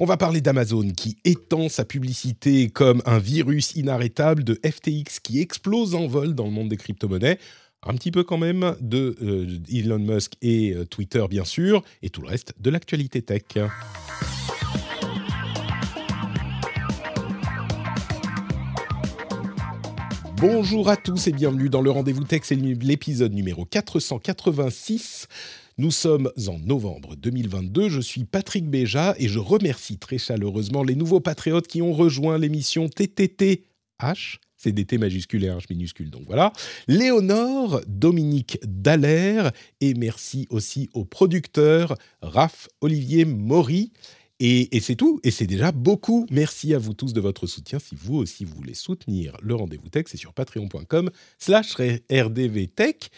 On va parler d'Amazon qui étend sa publicité comme un virus inarrêtable, de FTX qui explose en vol dans le monde des crypto-monnaies, un petit peu quand même de euh, Elon Musk et euh, Twitter bien sûr, et tout le reste de l'actualité tech. Bonjour à tous et bienvenue dans le Rendez-vous Tech, c'est l'épisode numéro 486. Nous sommes en novembre 2022, je suis Patrick Béja et je remercie très chaleureusement les nouveaux patriotes qui ont rejoint l'émission TTTH. C'est des T majuscules et H minuscule, donc voilà. Léonore, Dominique Dallaire et merci aussi aux producteurs Raph, Olivier, Maury. Et, et c'est tout, et c'est déjà beaucoup. Merci à vous tous de votre soutien. Si vous aussi vous voulez soutenir le rendez-vous tech, c'est sur patreon.com slash rdvtech.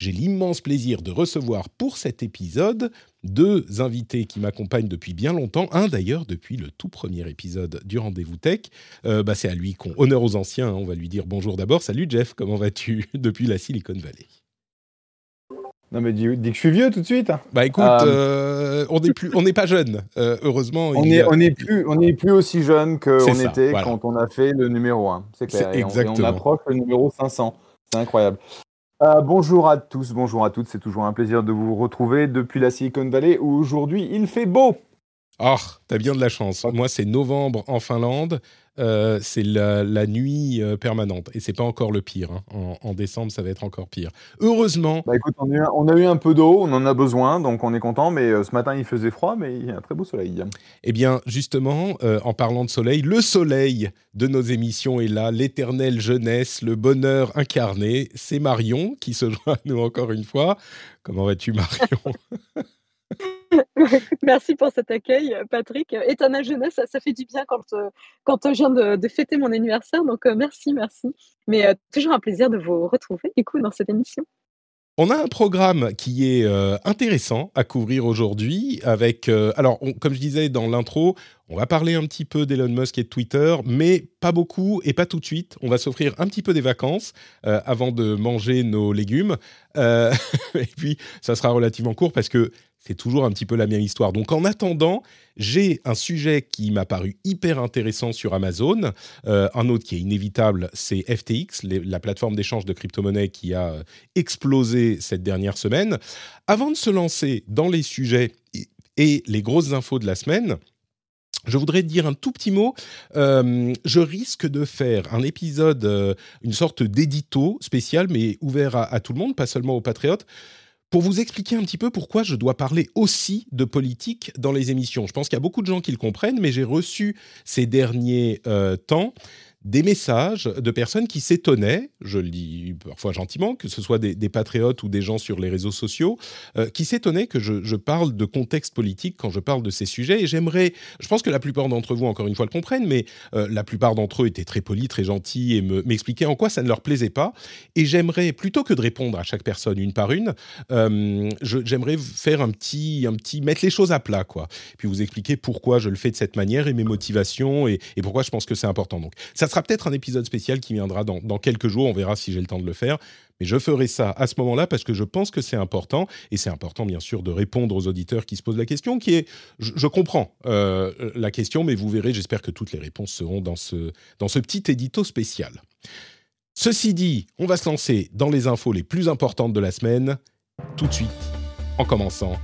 J'ai l'immense plaisir de recevoir pour cet épisode deux invités qui m'accompagnent depuis bien longtemps. Un d'ailleurs depuis le tout premier épisode du Rendez-vous Tech. Euh, bah, c'est à lui qu'on honneur aux anciens. hein. On va lui dire bonjour d'abord. Salut Jeff, comment vas-tu depuis la Silicon Valley? Non mais dis, dis que je suis vieux tout de suite. Bah écoute, Euh, euh, on n'est plus, on n'est pas jeune. Euh, heureusement, On il y est, a- on est plus, on est plus aussi jeune qu'on était voilà. quand on a fait le numéro 1. C'est clair. Et on- et on, exactement. approche le numéro 500. C'est incroyable. Euh, bonjour à tous, bonjour à toutes. C'est toujours un plaisir de vous retrouver depuis la Silicon Valley où aujourd'hui il fait beau. Ah, t'as bien de la chance. Moi, c'est novembre en Finlande. Euh, c'est la, la nuit euh, permanente. Et c'est pas encore le pire. hein. En, en décembre, ça va être encore pire. Heureusement, Bah écoute, on a, eu, un- on a eu un peu d'eau, on en a besoin, donc on est content. Mais euh, ce matin il faisait froid, mais il y a un très beau soleil. eh bien, justement, euh, en parlant de soleil, le soleil de nos émissions est là, l'éternelle jeunesse, le bonheur incarné. C'est Marion qui se joint à nous encore une fois. Comment vas-tu, Marion? Merci pour cet accueil, euh, Patrick. Éternelle jeunesse, ça, ça fait du bien quand, euh, quand euh, je viens de, fêter mon anniversaire. Donc, merci, merci. Mais toujours un plaisir de vous retrouver, du coup, dans cette émission. On a un programme qui est intéressant à couvrir aujourd'hui avec, alors comme je disais dans l'intro, on va parler un petit peu d'Elon Musk et de Twitter, mais pas beaucoup et pas tout de suite. On va s'offrir un petit peu des vacances avant de manger nos légumes. Et puis ça sera relativement court parce que c'est toujours un petit peu la même histoire. Donc en attendant, j'ai un sujet qui m'a paru hyper intéressant sur Amazon. Euh, un autre qui est inévitable, c'est FTX, la plateforme d'échange de crypto-monnaies qui a euh, explosé cette dernière semaine. Avant de se lancer dans les sujets et- les grosses infos de la semaine, je voudrais dire un tout petit mot. Euh, je risque de faire un épisode, une sorte d'édito spécial, mais ouvert à tout le monde, pas seulement aux patriotes, pour vous expliquer un petit peu pourquoi je dois parler aussi de politique dans les émissions. Je pense qu'il y a beaucoup de gens qui le comprennent, mais j'ai reçu ces derniers euh, temps des messages de personnes qui s'étonnaient, je le dis parfois gentiment, que ce soit des, patriotes ou des gens sur les réseaux sociaux, euh, qui s'étonnaient que je, parle de contexte politique quand je parle de ces sujets. Et j'aimerais, je pense que la plupart d'entre vous, encore une fois, le comprennent, mais euh, la plupart d'entre eux étaient très polis, très gentils et me- m'expliquaient en quoi ça ne leur plaisait pas. Et j'aimerais, plutôt que de répondre à chaque personne une par une, euh, j'aimerais faire un petit, un petit, mettre les choses à plat, quoi. Puis vous expliquer pourquoi je le fais de cette manière et mes motivations et, et pourquoi je pense que c'est important. Donc, ça sera peut-être un épisode spécial qui viendra dans, quelques jours. On verra si j'ai le temps de le faire. Mais je ferai ça à ce moment-là parce que je pense que c'est important. Et c'est important, bien sûr, de répondre aux auditeurs qui se posent la question, qui est, je, je comprends euh, la question, mais vous verrez, j'espère que toutes les réponses seront dans ce, dans ce petit édito spécial. Ceci dit, on va se lancer dans les infos les plus importantes de la semaine, tout de suite, en commençant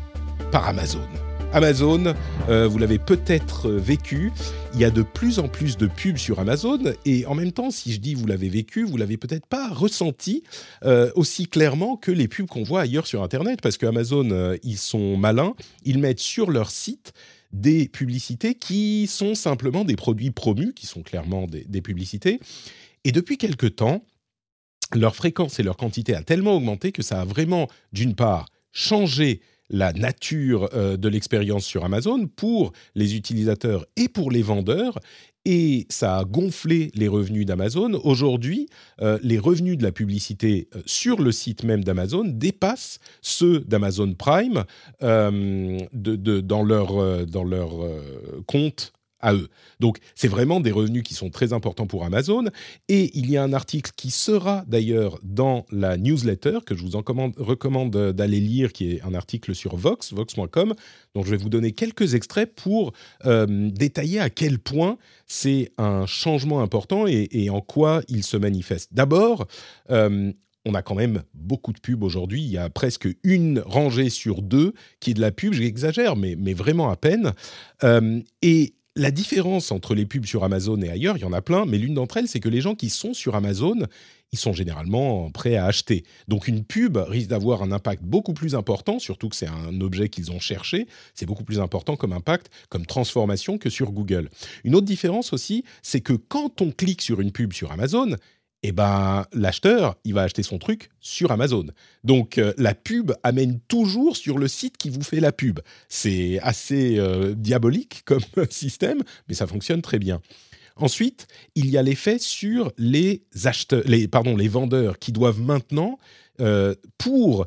par Amazon. Amazon, euh, vous l'avez peut-être euh, vécu, il y a de plus en plus de pubs sur Amazon et en même temps, si je dis vous l'avez vécu, vous l'avez peut-être pas ressenti euh, aussi clairement que les pubs qu'on voit ailleurs sur Internet parce que Amazon, euh, ils sont malins, ils mettent sur leur site des publicités qui sont simplement des produits promus, qui sont clairement des, des publicités. Et depuis quelque temps, leur fréquence et leur quantité a tellement augmenté que ça a vraiment, d'une part, changé la nature euh, de l'expérience sur Amazon pour les utilisateurs et pour les vendeurs. Et ça a gonflé les revenus d'Amazon. Aujourd'hui, euh, les revenus de la publicité euh, sur le site même d'Amazon dépassent ceux d'Amazon Prime dans leur, dans leur compte eux. Donc c'est vraiment des revenus qui sont très importants pour Amazon. Et il y a un article qui sera d'ailleurs dans la newsletter que je vous en recommande d'aller lire, qui est un article sur Vox, vox.com, dont je vais vous donner quelques extraits pour euh, détailler à quel point c'est un changement important et, en quoi il se manifeste. D'abord, euh, on a quand même beaucoup de pubs aujourd'hui. Il y a presque une rangée sur deux qui est de la pub. J'exagère, mais, mais vraiment à peine. Euh, et la différence entre les pubs sur Amazon et ailleurs, il y en a plein, mais l'une d'entre elles, c'est que les gens qui sont sur Amazon, ils sont généralement prêts à acheter. Donc une pub risque d'avoir un impact beaucoup plus important, surtout que c'est un objet qu'ils ont cherché, c'est beaucoup plus important comme impact, comme transformation que sur Google. Une autre différence aussi, c'est que quand on clique sur une pub sur Amazon, eh ben, l'acheteur, il va acheter son truc sur Amazon. Donc, euh, la pub amène toujours sur le site qui vous fait la pub. C'est assez euh, diabolique comme système, mais ça fonctionne très bien. Ensuite, il y a l'effet sur les acheteurs, les, vendeurs qui doivent maintenant, euh, pour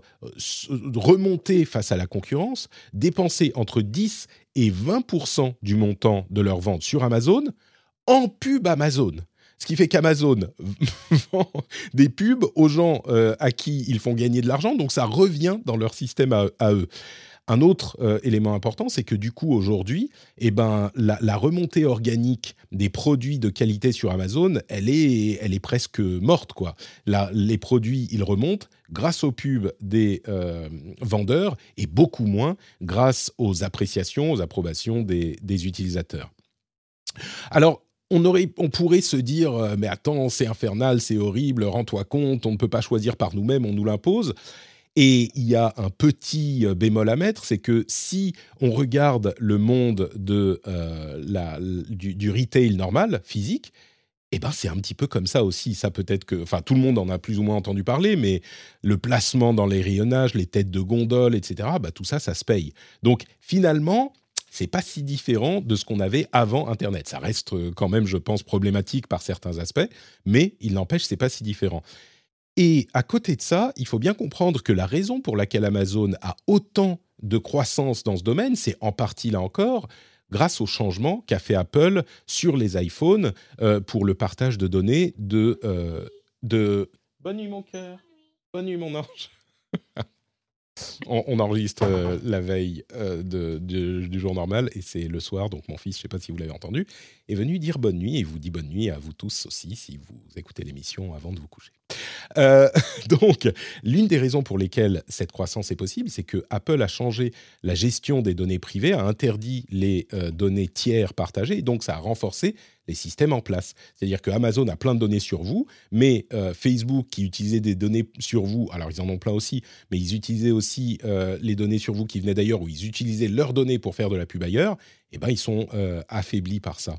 remonter face à la concurrence, dépenser entre 10 et 20 du montant de leur vente sur Amazon en pub Amazon. Ce qui fait qu'Amazon vend des pubs aux gens euh, à qui ils font gagner de l'argent, donc ça revient dans leur système à, eux. Un autre euh, élément important, c'est que du coup aujourd'hui, eh ben, la, remontée organique des produits de qualité sur Amazon, elle est, elle est presque morte quoi. les produits, ils remontent grâce aux pubs des euh, vendeurs et beaucoup moins grâce aux appréciations, aux approbations des, des utilisateurs. Alors, on, aurait, on pourrait se dire, euh, mais attends, c'est infernal, c'est horrible, rends-toi compte, on ne peut pas choisir par nous-mêmes, on nous l'impose. Et il y a un petit euh, bémol à mettre, c'est que si on regarde le monde de, euh, la, du, retail normal, physique, eh ben c'est un petit peu comme ça aussi. Ça peut-être que, enfin, tout le monde en a plus ou moins entendu parler, mais le placement dans les rayonnages, les têtes de gondole, etc. Bah, tout ça, ça se paye. Donc finalement, c'est pas si différent de ce qu'on avait avant Internet. Ça reste euh, quand même, je pense, problématique par certains aspects, mais il n'empêche, c'est pas si différent. Et à côté de ça, il faut bien comprendre que la raison pour laquelle Amazon a autant de croissance dans ce domaine, c'est en partie là encore grâce au changement qu'a fait Apple sur les iPhones euh, pour le partage de données de, euh, de... Bonne nuit mon cœur, bonne nuit mon ange. on, enregistre euh, la veille euh, du jour normal et c'est le soir. Donc mon fils, je ne sais pas si vous l'avez entendu, est venu dire bonne nuit et vous dit bonne nuit à vous tous aussi si vous écoutez l'émission avant de vous coucher. Euh, donc, l'une des raisons pour lesquelles cette croissance est possible, c'est que Apple a changé la gestion des données privées, a interdit les données tiers partagées, et donc ça a renforcé les systèmes en place. C'est-à-dire que Amazon a plein de données sur vous, mais euh, Facebook qui utilisait des données sur vous, alors ils en ont plein aussi, mais ils utilisaient aussi euh, les données sur vous qui venaient d'ailleurs, ou ils utilisaient leurs données pour faire de la pub ailleurs, et eh ben ils sont euh, affaiblis par ça.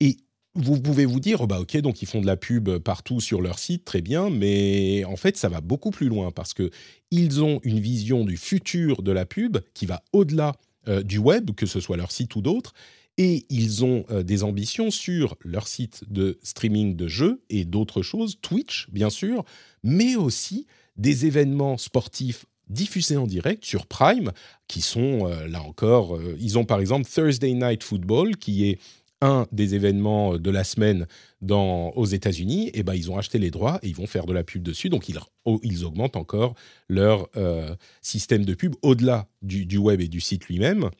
Et vous pouvez vous dire, bah ok, donc ils font de la pub partout sur leur site, très bien, mais en fait, ça va beaucoup plus loin parce que ils ont une vision du futur de la pub qui va au-delà du web, que ce soit leur site ou d'autres, et ils ont euh, des ambitions sur leur site de streaming de jeux et d'autres choses, Twitch bien sûr, mais aussi des événements sportifs diffusés en direct sur Prime, qui sont euh, là encore, euh, ils ont par exemple Thursday Night Football, qui est un des événements de la semaine dans, aux États-Unis, et ben ils ont acheté les droits et ils vont faire de la pub dessus, donc ils, augmentent encore leur système de pub au-delà du, web et du site lui-même.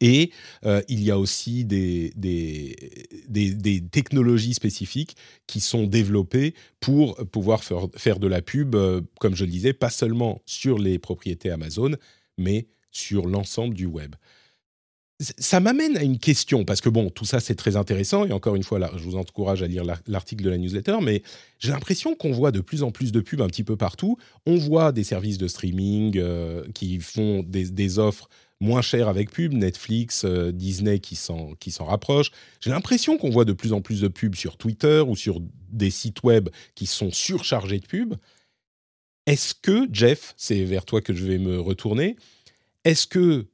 Et euh, il y a aussi des, technologies spécifiques qui sont développées pour pouvoir faire, de la pub, euh, comme je le disais, pas seulement sur les propriétés Amazon, mais sur l'ensemble du web. Ça m'amène à une question, parce que bon, tout ça c'est très intéressant, et encore une fois, là, je vous encourage à lire l'article de la newsletter, mais j'ai l'impression qu'on voit de plus en plus de pubs un petit peu partout. On voit des services de streaming euh, qui font des, offres moins cher avec pub, Netflix, euh, Disney qui s'en, qui s'en rapprochent. J'ai l'impression qu'on voit de plus en plus de pubs sur Twitter ou sur des sites web qui sont surchargés de pubs. Est-ce que, Jeff, c'est vers toi que je vais me retourner, est-ce que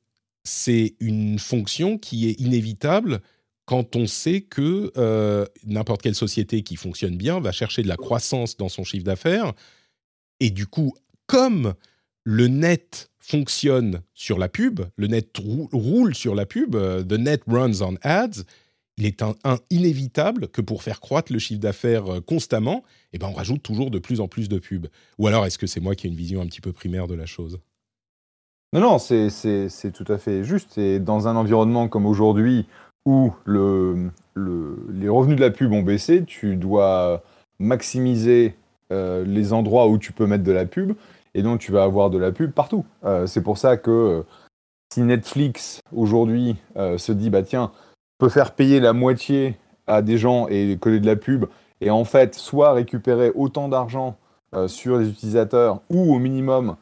c'est une fonction qui est inévitable quand on sait que euh, n'importe quelle société qui fonctionne bien va chercher de la croissance dans son chiffre d'affaires. Et du coup, comme le net fonctionne sur la pub, le net roule sur la pub, euh, the net runs on ads, il est un, inévitable que pour faire croître le chiffre d'affaires euh, constamment, eh ben on rajoute toujours de plus en plus de pubs. Ou alors est-ce que c'est moi qui ai une vision un petit peu primaire de la chose? Non, non, c'est tout à fait juste. Et dans un environnement comme aujourd'hui, où le, les revenus de la pub ont baissé, tu dois maximiser euh, les endroits où tu peux mettre de la pub, et donc tu vas avoir de la pub partout. Euh, c'est pour ça que si Netflix aujourd'hui se dit, bah tiens, peut faire payer la moitié à des gens et coller de la pub, et en fait, soit récupérer autant d'argent euh, sur les utilisateurs, ou au minimum euh,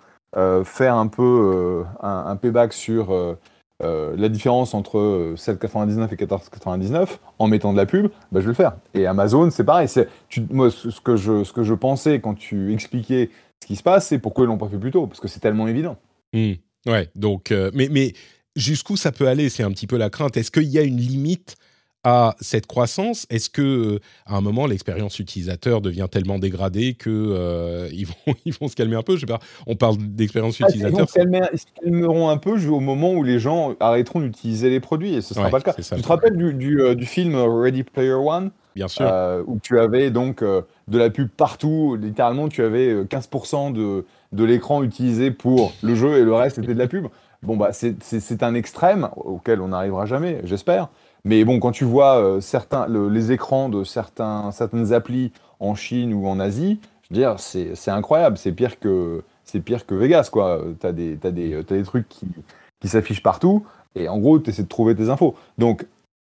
faire un peu euh, un, payback sur la différence entre 7,99 et 14,99 en mettant de la pub, bah, je vais le faire. Et Amazon, c'est pareil. C'est, moi, ce que, je, ce que je pensais quand tu expliquais ce qui se passe, c'est pourquoi ils l'ont pas fait plus tôt, parce que c'est tellement évident. Mmh. Ouais, donc, mais, mais jusqu'où ça peut aller C'est un petit peu la crainte. Est-ce qu'il y a une limite à cette croissance Est-ce que euh, à un moment l'expérience utilisateur devient tellement dégradée que euh, ils vont ils vont se calmer un peu? Je sais pas. On parle d'expérience ah, utilisateur. Ils se calmeront un peu au moment où les gens arrêteront d'utiliser les produits et ce sera pas le cas. tu te rappelles du, du, euh, du, film Ready Player One? Bien sûr. où tu avais donc de la pub partout. Littéralement, tu avais 15% de de l'écran utilisé pour le jeu et le reste était de la pub. Bon, bah, c'est un extrême auquel on n'arrivera jamais, j'espère. Mais bon, quand tu vois euh, certains, les écrans de certains, certaines applis en Chine ou en Asie, je veux dire, c'est incroyable. C'est pire que pire que Vegas, quoi. Des, as des, as des trucs qui, qui s'affichent partout, et en gros, tu essaies de trouver tes infos. Donc,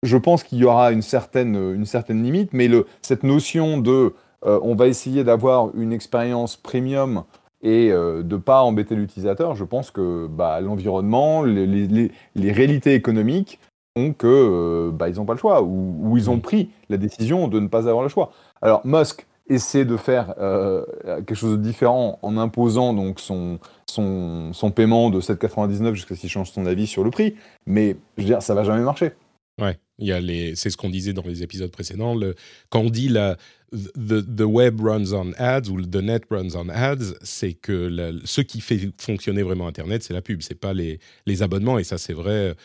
je pense qu'il y aura une certaine, une certaine limite, mais le, cette notion de euh, on va essayer d'avoir une expérience premium et euh, de ne pas embêter l'utilisateur, je pense que bah, l'environnement, les, réalités économiques font que euh, bah, ils n'ont pas le choix, ou, ils ont mm. pris la décision de ne pas avoir le choix. Alors Musk essaie de faire euh, quelque chose de différent en imposant donc son, son, son paiement de 7,99 jusqu'à ce qu'il change son avis sur le prix, mais je veux dire, ça va jamais marcher. Ouais, il y a les, c'est ce qu'on disait dans les épisodes précédents. Le, quand on dit la, the, the web runs on ads ou the net runs on ads, c'est que ce qui fait fonctionner vraiment Internet, c'est la pub, c'est pas les, les abonnements. Et ça, c'est vrai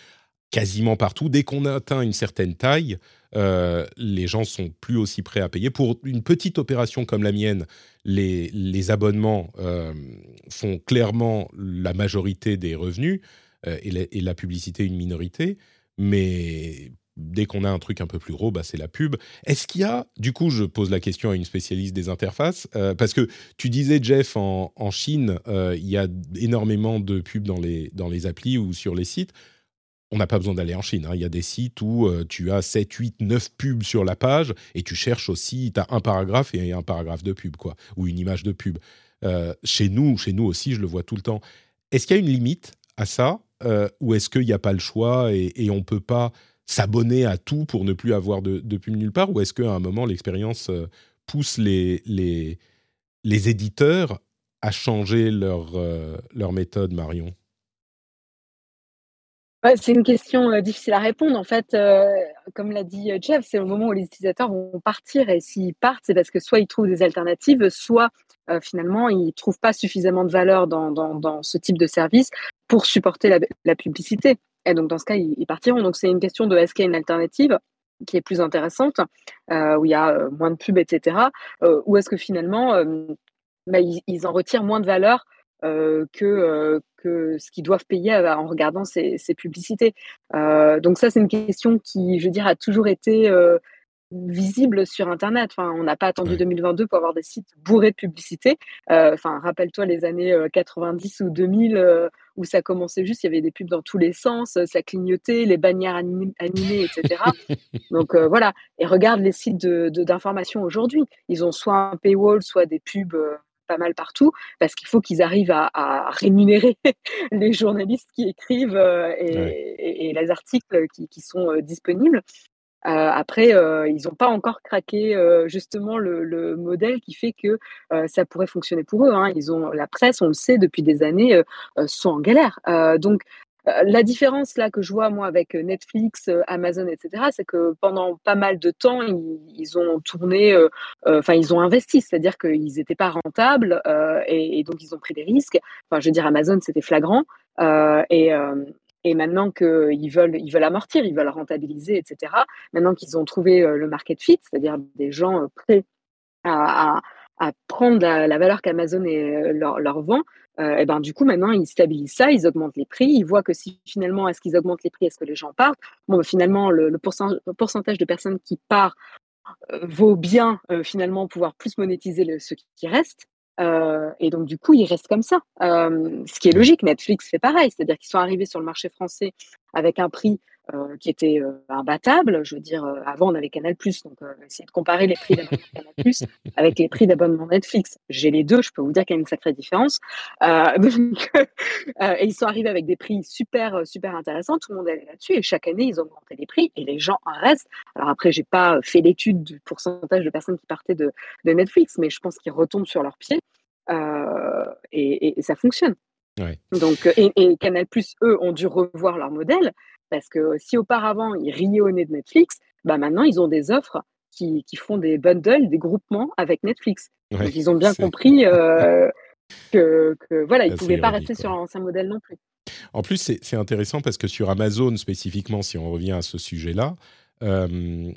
quasiment partout. Dès qu'on atteint une certaine taille, euh, les gens sont plus aussi prêts à payer. Pour une petite opération comme la mienne, les, abonnements euh, font clairement la majorité des revenus euh, et, la, publicité une minorité. Mais dès qu'on a un truc un peu plus gros, bah, c'est la pub. Est-ce qu'il y a, du coup, je pose la question à une spécialiste des interfaces, parce que tu disais, Jeff, en, Chine, euh, il y a énormément de pubs dans les, dans les applis ou sur les sites. On n'a pas besoin d'aller en Chine. Hein. Il y a des sites où euh, tu as 7, 8, 9 pubs sur la page et tu cherches aussi, tu as un paragraphe et un paragraphe de pub, quoi, ou une image de pub. chez nous, chez nous aussi, je le vois tout le temps. Est-ce qu'il y a une limite à ça ou est-ce qu'il n'y a pas le choix et, on ne peut pas s'abonner à tout pour ne plus avoir de, pub nulle part Ou est-ce qu'à un moment, l'expérience euh, pousse les, éditeurs à changer euh, leur méthode, Marion? C'est une question euh, difficile à répondre. En fait, comme l'a dit Jeff, c'est le moment où les utilisateurs vont partir. Et s'ils partent, c'est parce que soit ils trouvent des alternatives, soit finalement ils ne trouvent pas suffisamment de valeur dans, ce type de service pour supporter la, publicité. Et donc, dans ce cas, ils, partiront. Donc, c'est une question de est-ce qu'il y a une alternative qui est plus intéressante, euh, où il y a euh, moins de pubs, etc. Euh, ou est-ce que finalement, bah, ils, en retirent moins de valeur que, que ce qu'ils doivent payer en regardant ces, ces publicités. donc ça, c'est une question qui, je veux dire, a toujours été visible sur Internet. Enfin, on n'a pas attendu 2022 pour avoir des sites bourrés de publicité. enfin, rappelle-toi les années 90 ou 2000 où ça commençait juste, il y avait des pubs dans tous les sens, ça clignotait, les bannières animées, etc. Donc voilà. Et regarde les sites d'information de, aujourd'hui. Ils ont soit un paywall, soit des pubs pas mal partout, parce qu'il faut qu'ils arrivent à, rémunérer les journalistes qui écrivent et, les articles qui, qui sont disponibles. après, ils n'ont pas encore craqué justement le, modèle qui fait que ça pourrait fonctionner pour eux. Hein. Ils ont la presse, on le sait depuis des années, sont en galère. donc la différence là que je vois moi avec Netflix, Amazon, etc., c'est que pendant pas mal de temps, ils, ont tourné, enfin ils ont investi, c'est-à-dire qu'ils n'étaient pas rentables et, donc ils ont pris des risques. Enfin, je veux dire, Amazon c'était flagrant et, et maintenant qu'ils veulent, ils veulent amortir, ils veulent rentabiliser, etc. Maintenant qu'ils ont trouvé le market fit, c'est-à-dire des gens prêts à, prendre la, valeur qu'Amazon leur, leur vend, euh, et ben du coup maintenant ils stabilisent ça, ils augmentent les prix, ils voient que si finalement est-ce qu'ils augmentent les prix, est-ce que les gens partent? Bon, ben, finalement le, pourcentage de personnes qui partent euh, vaut bien euh, finalement pouvoir plus monétiser le, ce qui reste. et donc du coup ils restent comme ça, ce qui est logique. Netflix fait pareil, c'est-à-dire qu'ils sont arrivés sur le marché français avec un prix euh, qui était euh, imbattable. Je veux dire, euh, avant, on avait Canal+, donc essayer de comparer les prix d'abonnement Canal+, avec les prix d'abonnement Netflix. J'ai les deux, je peux vous dire qu'il y a une sacrée différence. et ils sont arrivés avec des prix super, super intéressants. Tout le monde allait là-dessus. Et chaque année, ils ont augmenté les prix et les gens en restent. Alors après, j'ai pas fait l'étude du pourcentage de personnes qui partaient de, de Netflix, mais je pense qu'ils retombent sur leurs pieds. Et, et, ça fonctionne. Donc, et, et Canal+, eux, ont dû revoir leur modèle parce que si auparavant, ils riaient au nez de Netflix, bah maintenant, ils ont des offres qui, qui font des bundles, des groupements avec Netflix. Donc, ils ont bien compris euh, que, que, voilà, ils ne pouvaient pas rester sur l'ancien modèle non plus. En plus, c'est intéressant parce que sur Amazon spécifiquement, si on revient à ce sujet-là, euh,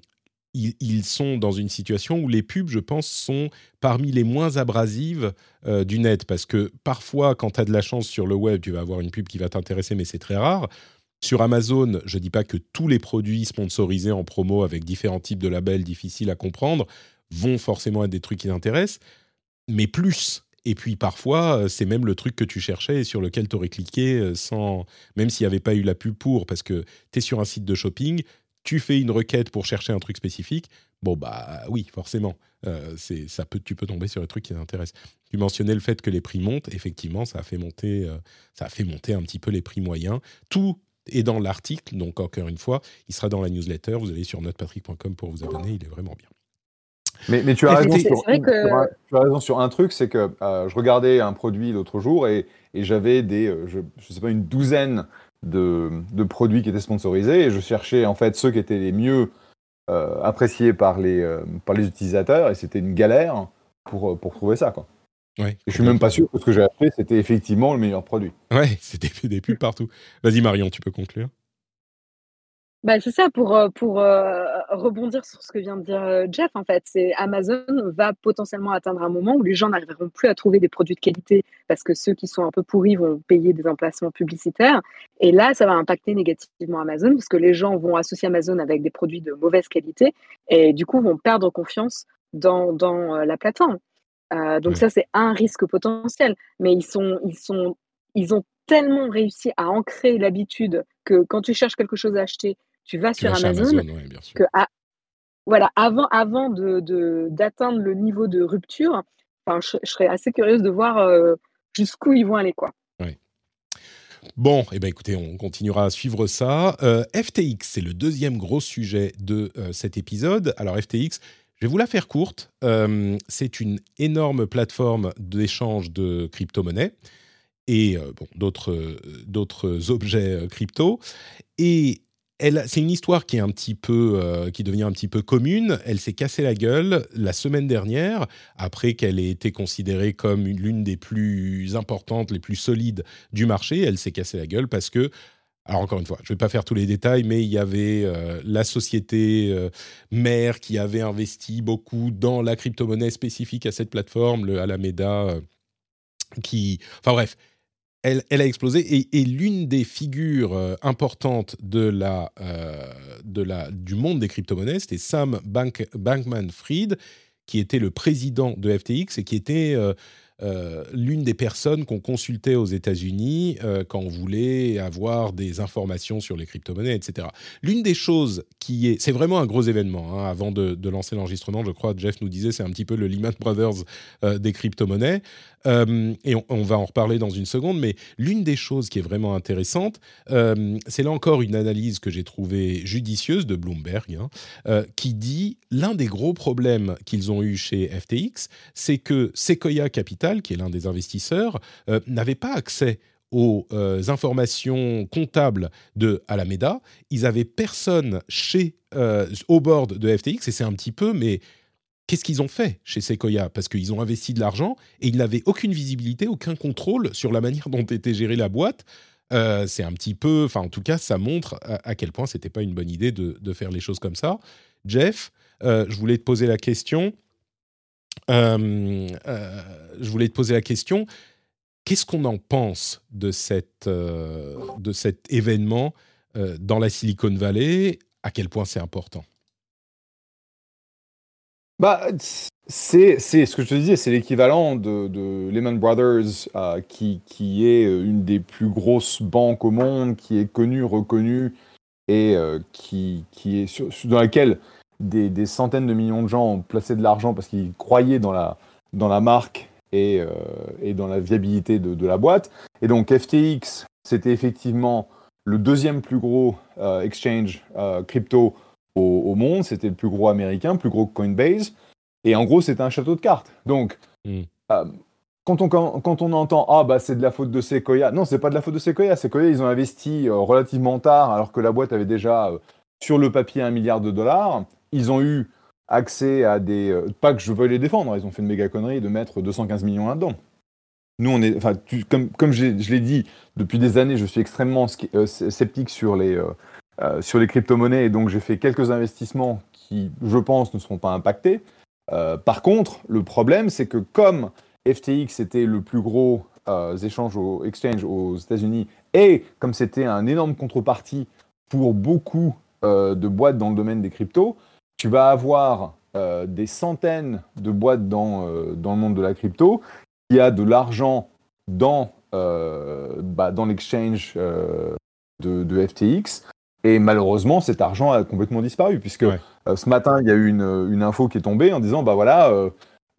ils, sont dans une situation où les pubs, je pense, sont parmi les moins abrasives euh, du net. Parce que parfois, quand tu as de la chance sur le web, tu vas avoir une pub qui va t'intéresser, mais c'est très rare. Sur Amazon, je ne dis pas que tous les produits sponsorisés en promo avec différents types de labels difficiles à comprendre vont forcément être des trucs qui t'intéressent, mais plus. Et puis parfois, euh, c'est même le truc que tu cherchais et sur lequel tu aurais cliqué euh, sans, même s'il n'y avait pas eu la pub pour, parce que tu es sur un site de shopping, tu fais une requête pour chercher un truc spécifique. Bon, bah oui, forcément, euh, ça peut, tu peux tomber sur le truc qui t'intéresse. Tu mentionnais le fait que les prix montent. Effectivement, ça a fait monter, ça a fait monter un petit peu les prix moyens. Tout et dans l'article. Donc, encore une fois, il sera dans la newsletter. Vous allez sur notrepatrick.com pour vous abonner. Il est vraiment bien. Mais, mais tu, as raison sur, tu, as raison sur, un truc, c'est que euh, je regardais un produit l'autre jour et, et j'avais des, euh, je, je, sais pas, une douzaine de, de, produits qui étaient sponsorisés et je cherchais en fait ceux qui étaient les mieux euh, appréciés par les, par les utilisateurs et c'était une galère pour, pour trouver ça. Quoi. Ouais, je suis même pas sûr que ce que j'ai acheté, c'était effectivement le meilleur produit. Ouais, c'était des pubs partout. Vas-y Marion, tu peux conclure. Bah, c'est ça, pour, euh, pour euh, rebondir sur ce que vient de dire euh, Jeff, en fait, c'est Amazon va potentiellement atteindre un moment où les gens n'arriveront plus à trouver des produits de qualité parce que ceux qui sont un peu pourris vont payer des emplacements publicitaires. Et là, ça va impacter négativement Amazon parce que les gens vont associer Amazon avec des produits de mauvaise qualité et du coup vont perdre confiance dans, dans la plateforme. Euh, donc ça, c'est un risque potentiel. Mais ils, sont, ils, sont, ils ont tellement réussi à ancrer l'habitude que quand tu cherches quelque chose à acheter, tu vas sur Amazon, que voilà, avant, avant de, d'atteindre le niveau de rupture, je, je, serais assez curieuse de voir euh, jusqu'où ils vont aller. Quoi. Bon, eh ben écoutez, on continuera à suivre ça. Euh, FTX, c'est le deuxième gros sujet de cet épisode. Alors FTX, je vais vous la faire courte. Euh, c'est une énorme plateforme d'échange de crypto-monnaies et euh, bon, d'autres, objets euh, crypto. Et c'est une histoire qui est un petit peu, qui devient un petit peu commune. Elle s'est cassée la gueule la semaine dernière, après qu'elle ait été considérée comme l'une des plus importantes, les plus solides du marché. Elle s'est cassée la gueule parce que alors encore une fois, je ne vais pas faire tous les détails, mais il y avait euh, la société euh, mère qui avait investi beaucoup dans la crypto-monnaie spécifique à cette plateforme, le Alameda, euh, qui... Enfin bref, elle, a explosé. Et, l'une des figures importantes de la, du monde des crypto-monnaies, c'était Sam Bankman-Fried, qui était le président de FTX et qui était euh, l'une des personnes qu'on consultait aux États-Unis euh, quand on voulait avoir des informations sur les crypto-monnaies, etc. L'une des choses qui est, c'est vraiment un gros événement. Hein, avant de, lancer l'enregistrement, je crois, Jeff nous disait, c'est un petit peu le Lehman Brothers euh, des crypto-monnaies. et on, va en reparler dans une seconde, mais l'une des choses qui est vraiment intéressante, c'est là encore une analyse que j'ai trouvée judicieuse de Bloomberg, hein, qui dit l'un des gros problèmes qu'ils ont eu chez FTX, c'est que Sequoia Capital qui est l'un des investisseurs, euh, n'avait pas accès aux euh, informations comptables de Alameda. Ils avaient personne chez euh, au board de FTX et c'est un petit peu mais qu'est-ce qu'ils ont fait chez Sequoia? Parce qu'ils ont investi de l'argent et ils n'avaient aucune visibilité, aucun contrôle sur la manière dont était gérée la boîte. c'est un petit peu, enfin en tout cas, ça montre à, quel point c'était pas une bonne idée de, de, faire les choses comme ça. Jeff, je voulais te poser la question. Euh, euh, je voulais te poser la question. Qu'est-ce qu'on en pense de, euh, cet événement dans la Silicon Valley? À quel point c'est important? Bah, c'est, ce que je te disais, c'est l'équivalent de, Lehman Brothers, qui, est une des plus grosses banques au monde, qui est connue, reconnue, et qui, est dans laquelle des, centaines de millions de gens ont placé de l'argent parce qu'ils croyaient dans la, dans la marque et, euh, et dans la viabilité de, de, la boîte. Et donc FTX, c'était effectivement le deuxième plus gros euh, exchange euh, crypto au, monde. C'était le plus gros américain, plus gros que Coinbase. Et en gros, c'était un château de cartes. Donc, hmm. quand, on, quand, on entend Ah, bah c'est de la faute de Sequoia, non, c'est pas de la faute de Sequoia. Sequoia, ils ont investi relativement tard alors que la boîte avait déjà sur le papier un milliard de dollars ils ont eu accès à des. Euh, pas que je veuille les défendre, ils ont fait une méga connerie de mettre 215 millions là-dedans. Nous, on est. Enfin, comme, comme je l'ai dit, depuis des années, je suis extrêmement euh, sceptique sur les, euh, sur les crypto-monnaies et donc j'ai fait quelques investissements qui, je pense, ne seront pas impactés. par contre, le problème, c'est que comme FTX était le plus gros échange au exchange aux États-Unis et comme c'était un énorme contrepartie pour beaucoup de boîtes dans le domaine des cryptos, tu vas avoir euh, des centaines de boîtes dans, euh, dans le monde de la crypto qui a de l'argent dans, euh, bah, dans l'exchange de, de, FTX. Et malheureusement, cet argent a complètement disparu, puisque ce matin, il y a eu une, une, info qui est tombée en disant, bah voilà,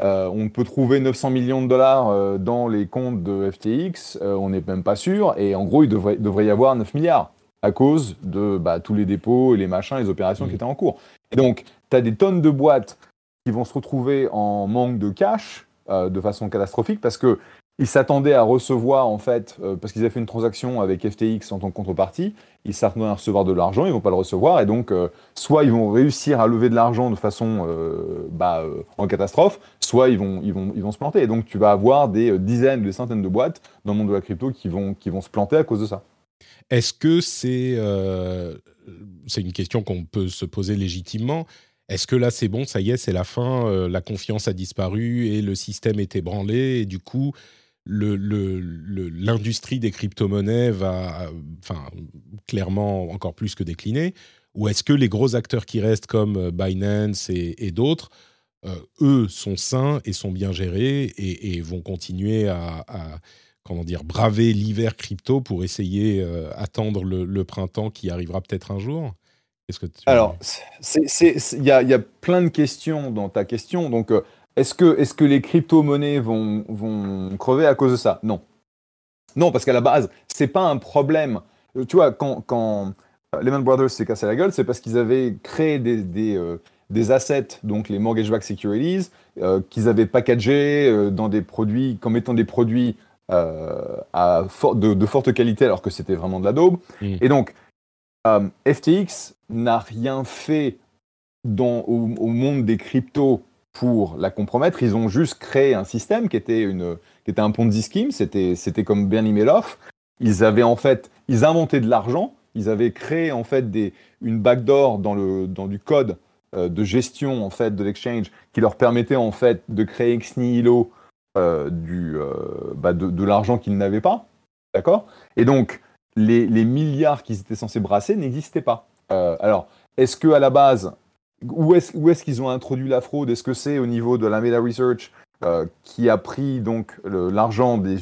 on peut trouver 900 millions de dollars dans les comptes de FTX, on n'est même pas sûr, et en gros, il devrait, devrait y avoir 9 milliards à cause de bah, tous les dépôts et les machins, les opérations qui mmh. étaient en cours. Et donc, tu as des tonnes de boîtes qui vont se retrouver en manque de cash euh, de façon catastrophique parce que ils s'attendaient à recevoir, en fait, euh, parce qu'ils avaient fait une transaction avec FTX en tant que contrepartie, ils s'attendaient à recevoir de l'argent, ils vont pas le recevoir, et donc, euh, soit ils vont réussir à lever de l'argent de façon bah, en catastrophe, soit ils vont, ils, vont, ils vont se planter. Et donc, tu vas avoir des dizaines, des centaines de boîtes dans le monde de la crypto qui vont, qui vont se planter à cause de ça. Est-ce que c'est c'est une question qu'on peut se poser légitimement. Est-ce que là c'est bon, ça y est, c'est la fin, euh, la confiance a disparu et le système est ébranlé et du coup l'industrie des crypto-monnaies va enfin, clairement encore plus que décliner? Ou est-ce que les gros acteurs qui restent comme euh, Binance et, d'autres, euh, eux sont sains et sont bien gérés et, vont continuer à, comment dire, braver l'hiver crypto pour essayer euh, attendre le, printemps qui arrivera peut-être un jour? Que Alors, il y a, y a, plein de questions dans ta question. Donc, euh, est-ce que, est que les crypto-monnaies vont, vont crever à cause de ça? Non. Non, parce qu'à la base, c'est pas un problème. Euh, tu vois, quand, quand Lehman Brothers s'est cassé la gueule, c'est parce qu'ils avaient créé des, des, des, assets, donc les mortgage-backed securities, qu'ils avaient packagés dans des produits, comme étant des produits euh, de, de, forte qualité alors que c'était vraiment de la daube. Mm. Et donc, euh, FTX n'a rien fait dans, au, monde des cryptos pour la compromettre. Ils ont juste créé un système qui était, une, qui était un Ponzi scheme. C'était, c'était comme Bernie Madoff. Ils avaient en fait, ils inventaient de l'argent. Ils avaient créé en fait des, une backdoor dans, le, dans du code euh, de gestion en fait de l'exchange qui leur permettait en fait de créer ex nihilo du, euh, bah, de, l'argent qu'ils n'avaient pas. D'accord? Et donc, les, milliards qu'ils étaient censés brasser n'existaient pas. Euh, alors, est-ce que à la base, où est-ce est qu'ils ont introduit la fraude? Est-ce que c'est au niveau de la Meta Research qui a pris donc l'argent des,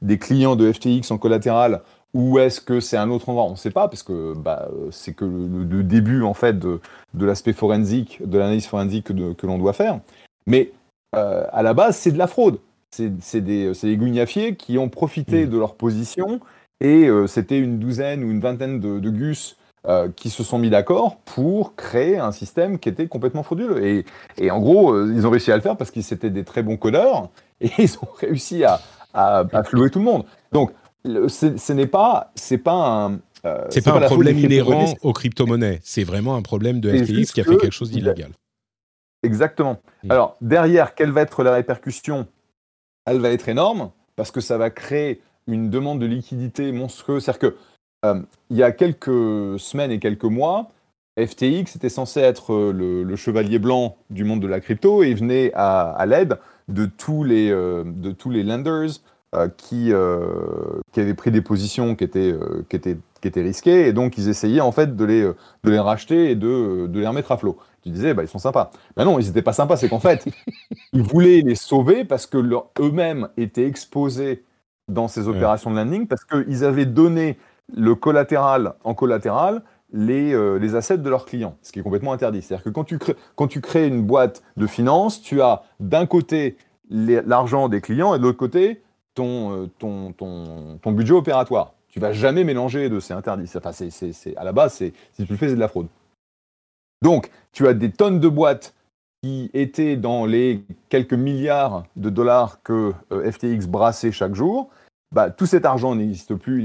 des, clients de FTX en collatéral? Ou est-ce que c'est un autre endroit? On ne sait pas, parce que bah, c'est que le, début en fait de, de l'aspect forensique, de l'analyse forensique que, que l'on doit faire. Mais à la base, c'est de la fraude. C'est des, des gugnafiers qui ont profité mmh. de leur position et c'était une douzaine ou une vingtaine de, de gus euh, qui se sont mis d'accord pour créer un système qui était complètement frauduleux. Et, et en gros, euh, ils ont réussi à le faire parce qu'ils étaient des très bons codeurs et ils ont réussi à, à, flouer tout le monde. Donc, ce n'est pas, c'est pas un. Euh, c'est pas, un problème inhérent aux crypto-monnaies. C'est vraiment un problème de FTX qui a fait quelque chose d'illégal. Exactement. Hmm. Alors, derrière, quelle va être la répercussion? Elle va être énorme parce que ça va créer une demande de liquidité monstrueuse. C'est-à-dire que euh, il y a quelques semaines et quelques mois, FTX était censé être euh, le, chevalier blanc du monde de la crypto et venait à, l'aide de tous les, euh, de tous les lenders qui, qui avaient pris des positions qui étaient, qui, étaient, qui étaient risquées et donc ils essayaient en fait de les, de les racheter et de, de les remettre à flot. Tu disais, bah, ils sont sympas. Ben non, ils n'étaient pas sympas, c'est qu'en fait, ils voulaient les sauver parce que eux-mêmes étaient exposés dans ces opérations de landing parce qu'ils avaient donné le collatéral en collatéral les, euh, les assets de leurs clients, ce qui est complètement interdit. C'est-à-dire que quand tu, crées, quand tu crées une boîte de finance, tu as d'un côté l'argent des clients et de l'autre côté ton, euh, ton, ton, ton, budget opératoire. Tu vas jamais mélanger les deux, c'est interdit. Enfin, c'est, c'est, à la base, c'est, si tu le fais, c'est de la fraude. Donc, tu as des tonnes de boîtes qui étaient dans les quelques milliards de dollars que euh, FTX brassait chaque jour, bah, tout cet argent n'existe plus,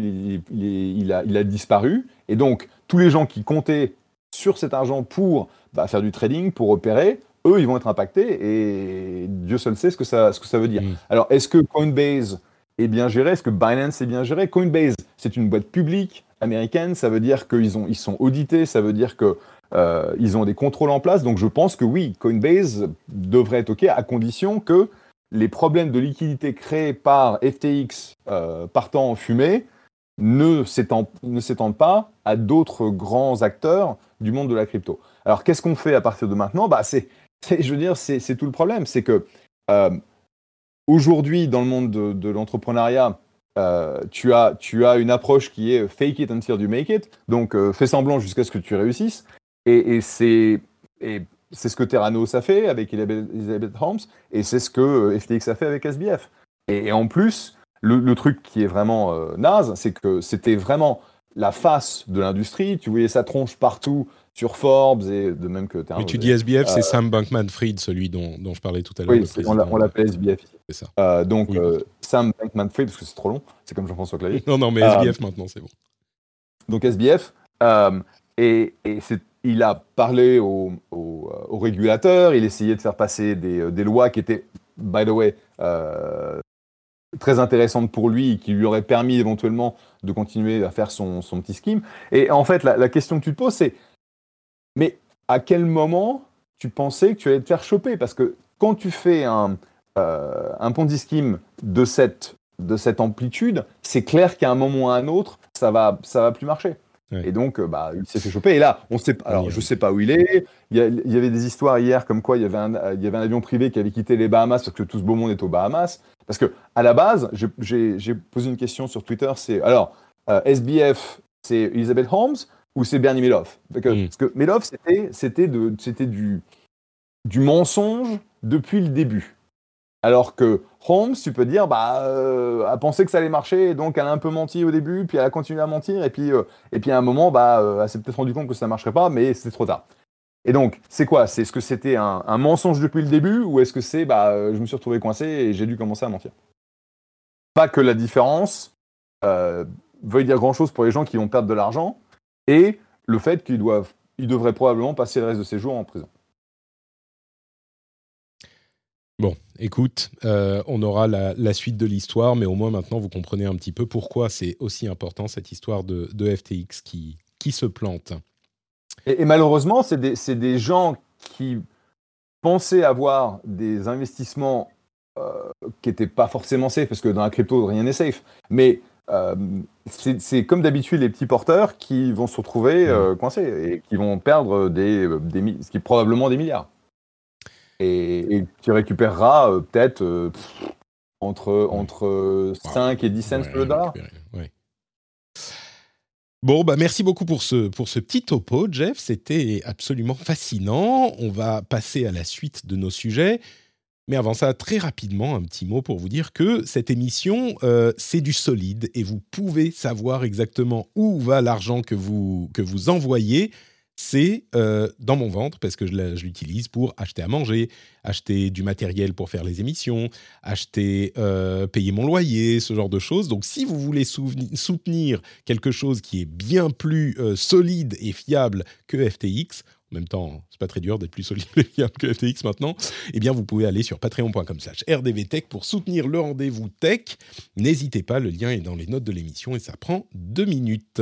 il, a, disparu. Et donc, tous les gens qui comptaient sur cet argent pour bah, faire du trading, pour opérer, eux, ils vont être impactés et Dieu seul sait ce que ça, ce que ça veut dire. Mm. Alors, est-ce que Coinbase est bien géré? Est-ce que Binance est bien géré? Coinbase, c'est une boîte publique américaine, ça veut dire qu'ils ils sont audités, ça veut dire qu'ils euh, ont des contrôles en place. Donc, je pense que oui, Coinbase devrait être OK à condition que les problèmes de liquidité créés par FTX euh, partant en fumée ne s'étendent pas à d'autres grands acteurs du monde de la crypto. Alors qu'est-ce qu'on fait à partir de maintenant? Bah, c'est, Je veux dire, c'est tout le problème. C'est que euh, aujourd'hui, dans le monde de, l'entrepreneuriat, euh, tu, as, tu as une approche qui est fake it until you make it, donc fais semblant jusqu'à ce que tu réussisses. Et, et c'est ce que Terranos a fait avec Elizabeth Holmes et c'est ce que euh, FTX a fait avec SBF. Et, en plus, le, truc qui est vraiment euh, naze, c'est que c'était vraiment la face de l'industrie. Tu voyais sa tronche partout sur Forbes et de même que Mais tu dis SBF, c'est euh, Sam Bankman-Fried, celui dont, je parlais tout à l'heure. Oui, on l'appelle SBF. C'est ça. donc Sam Bankman-Fried, parce que c'est trop long, c'est comme Jean-François Clavier. non, non, mais SBF maintenant, c'est bon. Donc SBF, et, et il a parlé aux, régulateurs, il essayait de faire passer des, lois qui étaient, by the way, euh, très intéressantes pour lui, qui lui auraient permis éventuellement de continuer à faire son, petit scheme. Et en fait, la, question que tu te poses, c'est, mais à quel moment tu pensais que tu allais te faire choper? Parce que quand tu fais un, euh, un Ponzi scheme de cette, de cette amplitude, c'est clair qu'à un moment ou à un autre, ça va, ça va plus marcher. Et donc, euh, bah, il s'est fait choper. Et là, on sait, alors je sais pas où il est. Il y, avait des histoires hier comme quoi il y, avait un, il y avait un avion privé qui avait quitté les Bahamas parce que tout ce beau monde est aux Bahamas. Parce que à la base, j'ai posé une question sur Twitter. C'est alors euh, SBF, c'est Elizabeth Holmes ou c'est Bernie Madoff? Parce que, mm. parce que Madoff, c'était c'était du du mensonge depuis le début. Alors que Holmes, tu peux dire, bah, euh, a pensé que ça allait marcher, donc elle a un peu menti au début, puis elle a continué à mentir, et puis, euh, et puis à un moment, bah, euh, elle s'est peut-être rendu compte que ça ne marcherait pas, mais c'est trop tard. Et donc, c'est quoi? C'est ce que c'était un, mensonge depuis le début, ou est-ce que c'est, bah, je me suis retrouvé coincé et j'ai dû commencer à mentir? Pas que la différence veuille dire grand-chose pour les gens qui vont perdre de l'argent, et le fait qu'ils doivent, ils devraient probablement passer le reste de ses jours en prison. Bon, écoute, euh, on aura la, suite de l'histoire, mais au moins maintenant vous comprenez un petit peu pourquoi c'est aussi important cette histoire de, FTX qui, qui se plante. Et, malheureusement, c'est des, gens qui pensaient avoir des investissements euh, qui n'étaient pas forcément safe, parce que dans la crypto, rien n'est safe. Mais euh, c'est comme d'habitude les petits porteurs qui vont se retrouver mmh. coincés et qui vont perdre des, des, probablement des milliards. et, tu récupéreras euh, peut-être euh, entre, entre 5 et 10 cents le dollar. Bon, bah merci beaucoup pour ce, pour ce petit topo, Jeff. C'était absolument fascinant. On va passer à la suite de nos sujets. Mais avant ça, très rapidement, un petit mot pour vous dire que cette émission, euh, c'est du solide et vous pouvez savoir exactement où va l'argent que vous, que vous envoyez c'est euh, dans mon ventre parce que je l'utilise pour acheter à manger, acheter du matériel pour faire les émissions, acheter, euh, payer mon loyer, ce genre de choses. Donc, si vous voulez soutenir quelque chose qui est bien plus euh, solide et fiable que FTX, en même temps, c'est pas très dur d'être plus solide et fiable que FTX maintenant, eh bien, vous pouvez aller sur patreon.com/slash rdvtech pour soutenir le rendez-vous tech. N'hésitez pas, le lien est dans les notes de l'émission et ça prend deux minutes.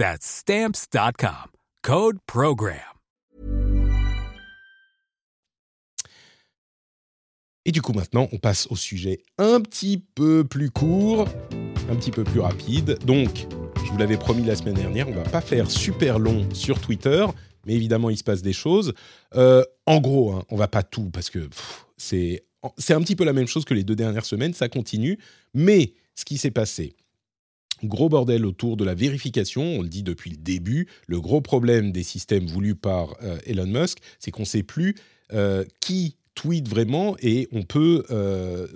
That's stamps.com. Code Program. Et du coup, maintenant, on passe au sujet un petit peu plus court, un petit peu plus rapide. Donc, je vous l'avais promis la semaine dernière, on va pas faire super long sur Twitter, mais évidemment, il se passe des choses. Euh, en gros, hein, on va pas tout parce que c'est c'est un petit peu la même chose que les deux dernières semaines, ça continue. Mais ce qui s'est passé, gros bordel autour de la vérification. On le dit depuis le début. Le gros problème des systèmes voulus par euh, Elon Musk, c'est qu'on ne sait plus euh, qui tweet vraiment et on peut euh,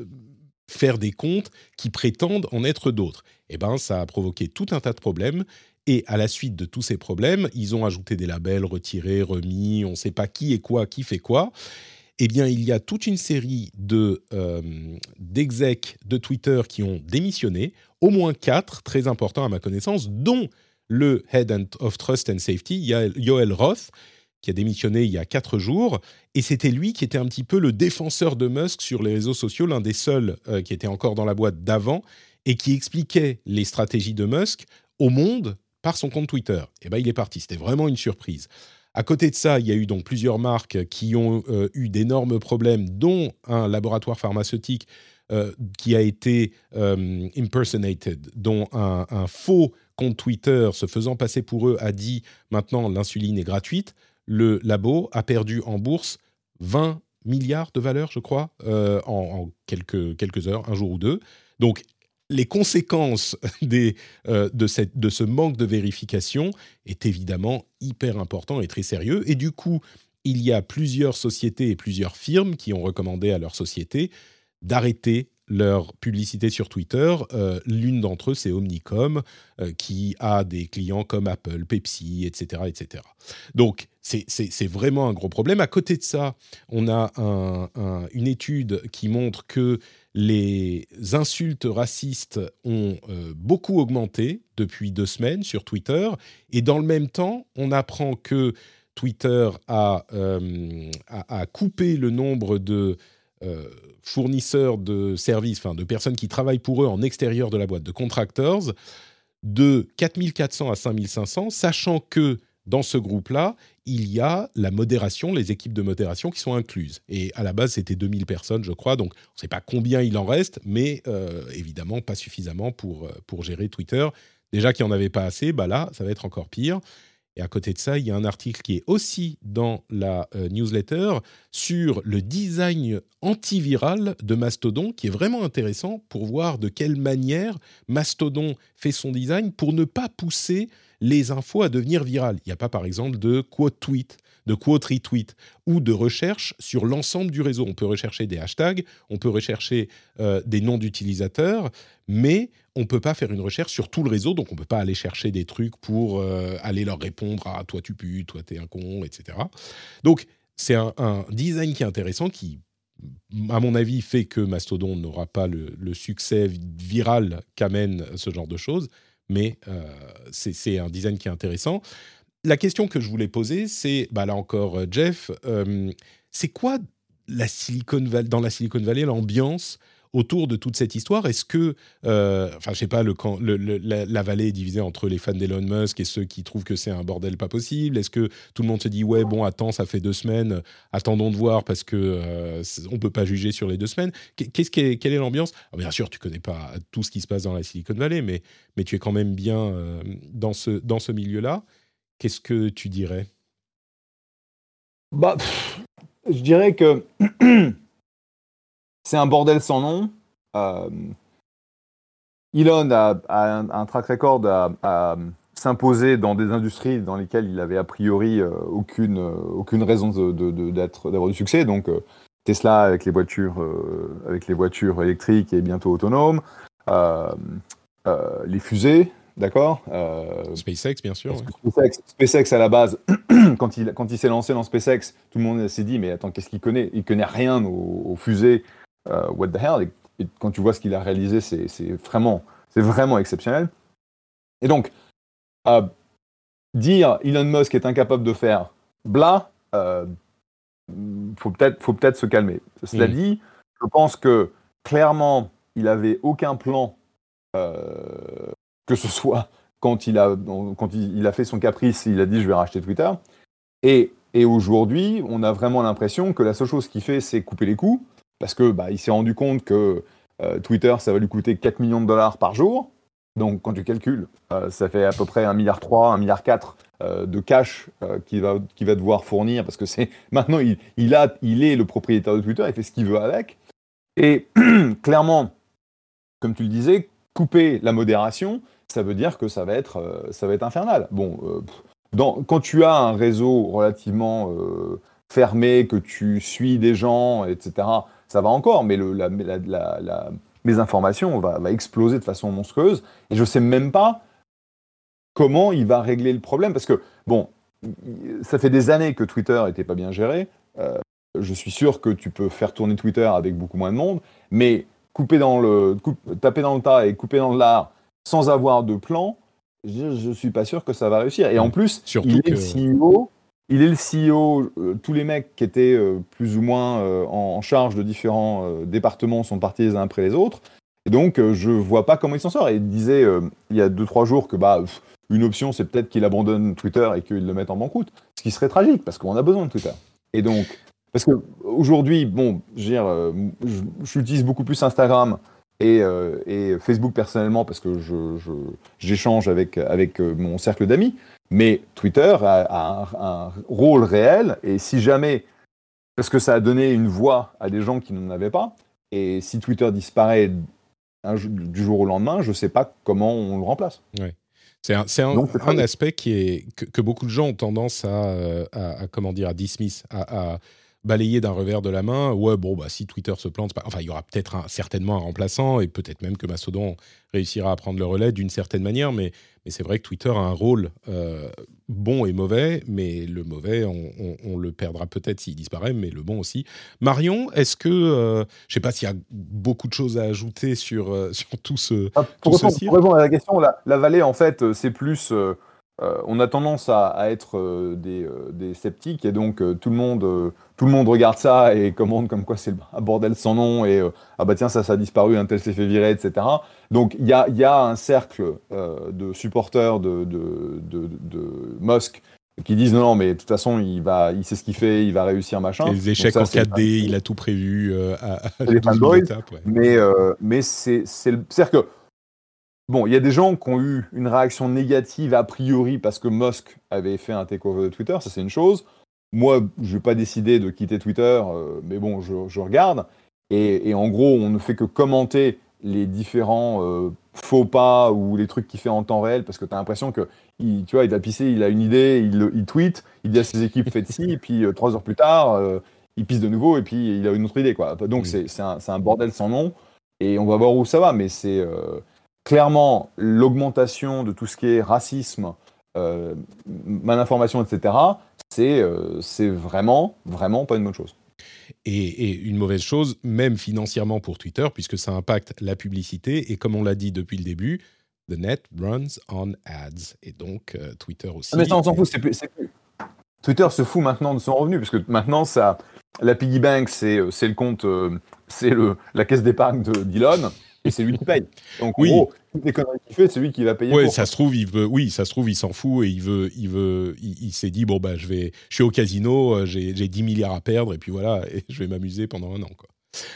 faire des comptes qui prétendent en être d'autres. Eh ben, ça a provoqué tout un tas de problèmes. Et à la suite de tous ces problèmes, ils ont ajouté des labels, retirés, remis, on ne sait pas qui est quoi, qui fait quoi eh bien, il y a toute une série de euh, d'execs de Twitter qui ont démissionné, au moins quatre, très importants à ma connaissance, dont le Head of Trust and Safety, Yoel Roth, qui a démissionné il y a quatre jours, et c'était lui qui était un petit peu le défenseur de Musk sur les réseaux sociaux, l'un des seuls euh, qui était encore dans la boîte d'avant, et qui expliquait les stratégies de Musk au monde par son compte Twitter. Et eh ben, il est parti, c'était vraiment une surprise. À côté de ça, il y a eu donc plusieurs marques qui ont euh, eu d'énormes problèmes, dont un laboratoire pharmaceutique euh, qui a été euh, impersonated, dont un, faux compte Twitter se faisant passer pour eux a dit maintenant l'insuline est gratuite. Le labo a perdu en bourse 20 milliards de valeur, je crois, en, en, quelques, quelques heures, un jour ou deux. Donc les conséquences euh, de, ce manque de vérification est évidemment hyper important et très sérieux. Et du coup, il y a plusieurs sociétés et plusieurs firmes qui ont recommandé à leurs sociétés d'arrêter leur publicité sur Twitter. Euh, l'une d'entre eux, c'est Omnicom, euh, qui a des clients comme Apple, Pepsi, etc. etc. Donc, c'est vraiment un gros problème. À côté de ça, on a une étude qui montre que les insultes racistes ont euh, beaucoup augmenté depuis deux semaines sur Twitter. Et dans le même temps, on apprend que Twitter a, euh, coupé le nombre de euh, fournisseurs de services, enfin de personnes qui travaillent pour eux en extérieur de la boîte, de contractors, de 4400 à 5500, sachant que dans ce groupe-là, il y a la modération, les équipes de modération qui sont incluses. Et à la base, c'était 2000 personnes, je crois, donc on ne sait pas combien il en reste, mais euh, évidemment pas suffisamment pour, euh, pour gérer Twitter. Déjà qu'il n'y en avait pas assez, bah là, ça va être encore pire. Et à côté de ça, il y a un article qui est aussi dans la euh, newsletter sur le design antiviral de Mastodon, qui est vraiment intéressant pour voir de quelle manière Mastodon fait son design pour ne pas pousser les infos à devenir virales. Il n'y a pas, par exemple, de quote tweet, de quote retweet ou de recherche sur l'ensemble du réseau. On peut rechercher des hashtags, on peut rechercher euh, des noms d'utilisateurs, mais on ne peut pas faire une recherche sur tout le réseau, donc on ne peut pas aller chercher des trucs pour euh, aller leur répondre à toi tu pues, toi t'es un con, etc. Donc c'est un, design qui est intéressant, qui, à mon avis, fait que Mastodon n'aura pas le, succès viral qu'amène ce genre de choses, mais euh, c'est un design qui est intéressant. La question que je voulais poser, c'est, bah là encore, euh, Jeff, c'est quoi la Silicon dans la Silicon Valley l'ambiance autour de toute cette histoire? Est-ce que, euh, enfin, je sais pas, le, la, vallée est divisée entre les fans d'Elon Musk et ceux qui trouvent que c'est un bordel pas possible? Est-ce que tout le monde se dit ouais, bon, attends, ça fait deux semaines, attendons de voir parce que euh, on peut pas juger sur les deux semaines. Qu'est-ce quelle est l'ambiance? Bien sûr, tu connais pas tout ce qui se passe dans la Silicon Valley, mais mais tu es quand même bien euh, dans ce dans ce milieu-là. Qu'est-ce que tu dirais? Bah, je dirais que c'est un bordel sans nom. Euh, Elon a, un, track record à, s'imposer dans des industries dans lesquelles il avait a priori euh, aucune, euh, aucune raison d'avoir du succès. Donc Tesla avec les voitures, avec les voitures électriques et bientôt autonomes, les fusées, D'accord? SpaceX, bien sûr. SpaceX, à la base, quand il, quand il s'est lancé dans SpaceX, tout le monde s'est dit Mais attends, qu'est-ce qu'il connaît? Il connaît rien aux fusées euh, what the hell? Et, quand tu vois ce qu'il a réalisé, c'est vraiment, vraiment exceptionnel. Et donc, euh, dire Elon Musk est incapable de faire bla, euh, faut peut-être faut se calmer. Cela dit, je pense que clairement, il avait aucun plan, euh, que ce soit quand il a quand il, a fait son caprice, il a dit je vais racheter Twitter. Et, et aujourd'hui, on a vraiment l'impression que la seule chose qu'il fait, c'est couper les coups parce que bah, s'est rendu compte que euh, Twitter, ça va lui coûter 4 millions de dollars par jour. Donc, quand tu calcules, euh, ça fait à peu près 1,3 milliard, 1,4 milliard euh, de cash qu'il va, va devoir fournir parce que c'est maintenant, il, il, a, il est le propriétaire de Twitter, il fait ce qu'il veut avec. Et clairement, comme tu le disais, couper la modération, ça veut dire que ça va être, ça va être infernal. Bon, dans, quand tu as un réseau relativement fermé, que tu suis des gens, etc., ça va encore, mais la, la, informations va, exploser de façon monstrueuse. Et je ne sais même pas comment il va régler le problème. Parce que, bon, ça fait des années que Twitter n'était pas bien géré. Euh, je suis sûr que tu peux faire tourner Twitter avec beaucoup moins de monde, mais couper dans le, taper dans le tas et couper dans le lard sans avoir de plan, je ne suis pas sûr que ça va réussir. Et en plus, Surtout il est le CEO il est le CEO. Euh, tous les mecs qui étaient euh, plus ou moins euh, en, charge de différents départements sont partis les uns après les autres. Et donc, je vois pas comment il s'en sort. Et il disait il y a 2-3 jours que bah, une option, c'est peut-être qu'il abandonne Twitter et qu'il le mette en banqueroute. Ce qui serait tragique parce qu'on a besoin de Twitter. Et donc, parce qu'aujourd'hui, bon, j'utilise beaucoup plus Instagram et, Facebook personnellement parce que j'échange avec, avec mon cercle d'amis. Mais Twitter a, un, rôle réel, et si jamais, parce que ça a donné une voix à des gens qui n'en avaient pas, et si Twitter disparaît du jour au lendemain, je ne sais pas comment on le remplace. C'est un, aspect qui est, que, beaucoup de gens ont tendance à, euh, comment dire, à dismiss, à, balayer d'un revers de la main. Ouais, bon, bah, si Twitter se plante, enfin, il y aura peut-être certainement un remplaçant et peut-être même que Mastodon réussira à prendre le relais d'une certaine manière, mais, mais c'est vrai que Twitter a un rôle euh, bon et mauvais, mais le mauvais, on, le perdra peut-être s'il disparaît, mais le bon aussi. Marion, est-ce que, euh, je ne sais pas s'il y a beaucoup de choses à ajouter sur, euh, sur tout ce. Ah, pour, répondre, à la question, la, la vallée, en fait, c'est plus euh, on a tendance à, être euh, euh, des, sceptiques et donc tout, le monde, tout le monde regarde ça et commande comme quoi c'est un bordel sans nom et ah bah tiens ça ça a disparu, un tel s'est fait virer, etc. Donc il y a, un cercle de supporters de, de, Musk qui disent non, non, mais de toute façon, il, va, il sait ce qu'il fait, il va réussir, machin. Les échecs en 4D, il a tout prévu euh, à, à les fanboys, Mais, euh, mais c'est. C'est-à-dire que. Bon, il y a des gens qui ont eu une réaction négative a priori parce que Musk avait fait un takeover de Twitter, ça c'est une chose. Moi, je n'ai pas décidé de quitter Twitter, euh, mais bon, je, je regarde. Et, et, en gros, on ne fait que commenter les différents faux pas ou les trucs qu'il fait en temps réel parce que tu as l'impression que il, tu vois, il a pissé, il a une idée, il, il tweet, il dit à ses équipes faites ci, et puis euh, trois heures plus tard, euh, il pisse de nouveau et puis il a une autre idée. Quoi. Donc c'est un, un, bordel sans nom et on va voir où ça va, mais c'est euh, clairement l'augmentation de tout ce qui est racisme, malinformation, etc. C'est vraiment, vraiment pas une bonne chose. Et, une mauvaise chose, même financièrement pour Twitter, puisque ça impacte la publicité. Et comme on l'a dit depuis le début, the net runs on ads. Et donc, euh, Twitter aussi. Ah, mais ça, on s'en fout. Twitter se fout maintenant de son revenu, parce que maintenant, ça, la piggy bank, c'est euh, le compte, euh, c'est la caisse d'épargne d'Elon et c'est lui qui paye. Donc, oui. gros, toutes les conneries qu'il fait, c'est lui qui va payer. Ouais, ça se trouve, il veut, oui, ça se trouve, il s'en fout et il veut, il veut, il, s'est dit bon bah je vais, je suis au casino, euh, j'ai 10 milliards à perdre et puis voilà, et je vais m'amuser pendant un an quoi.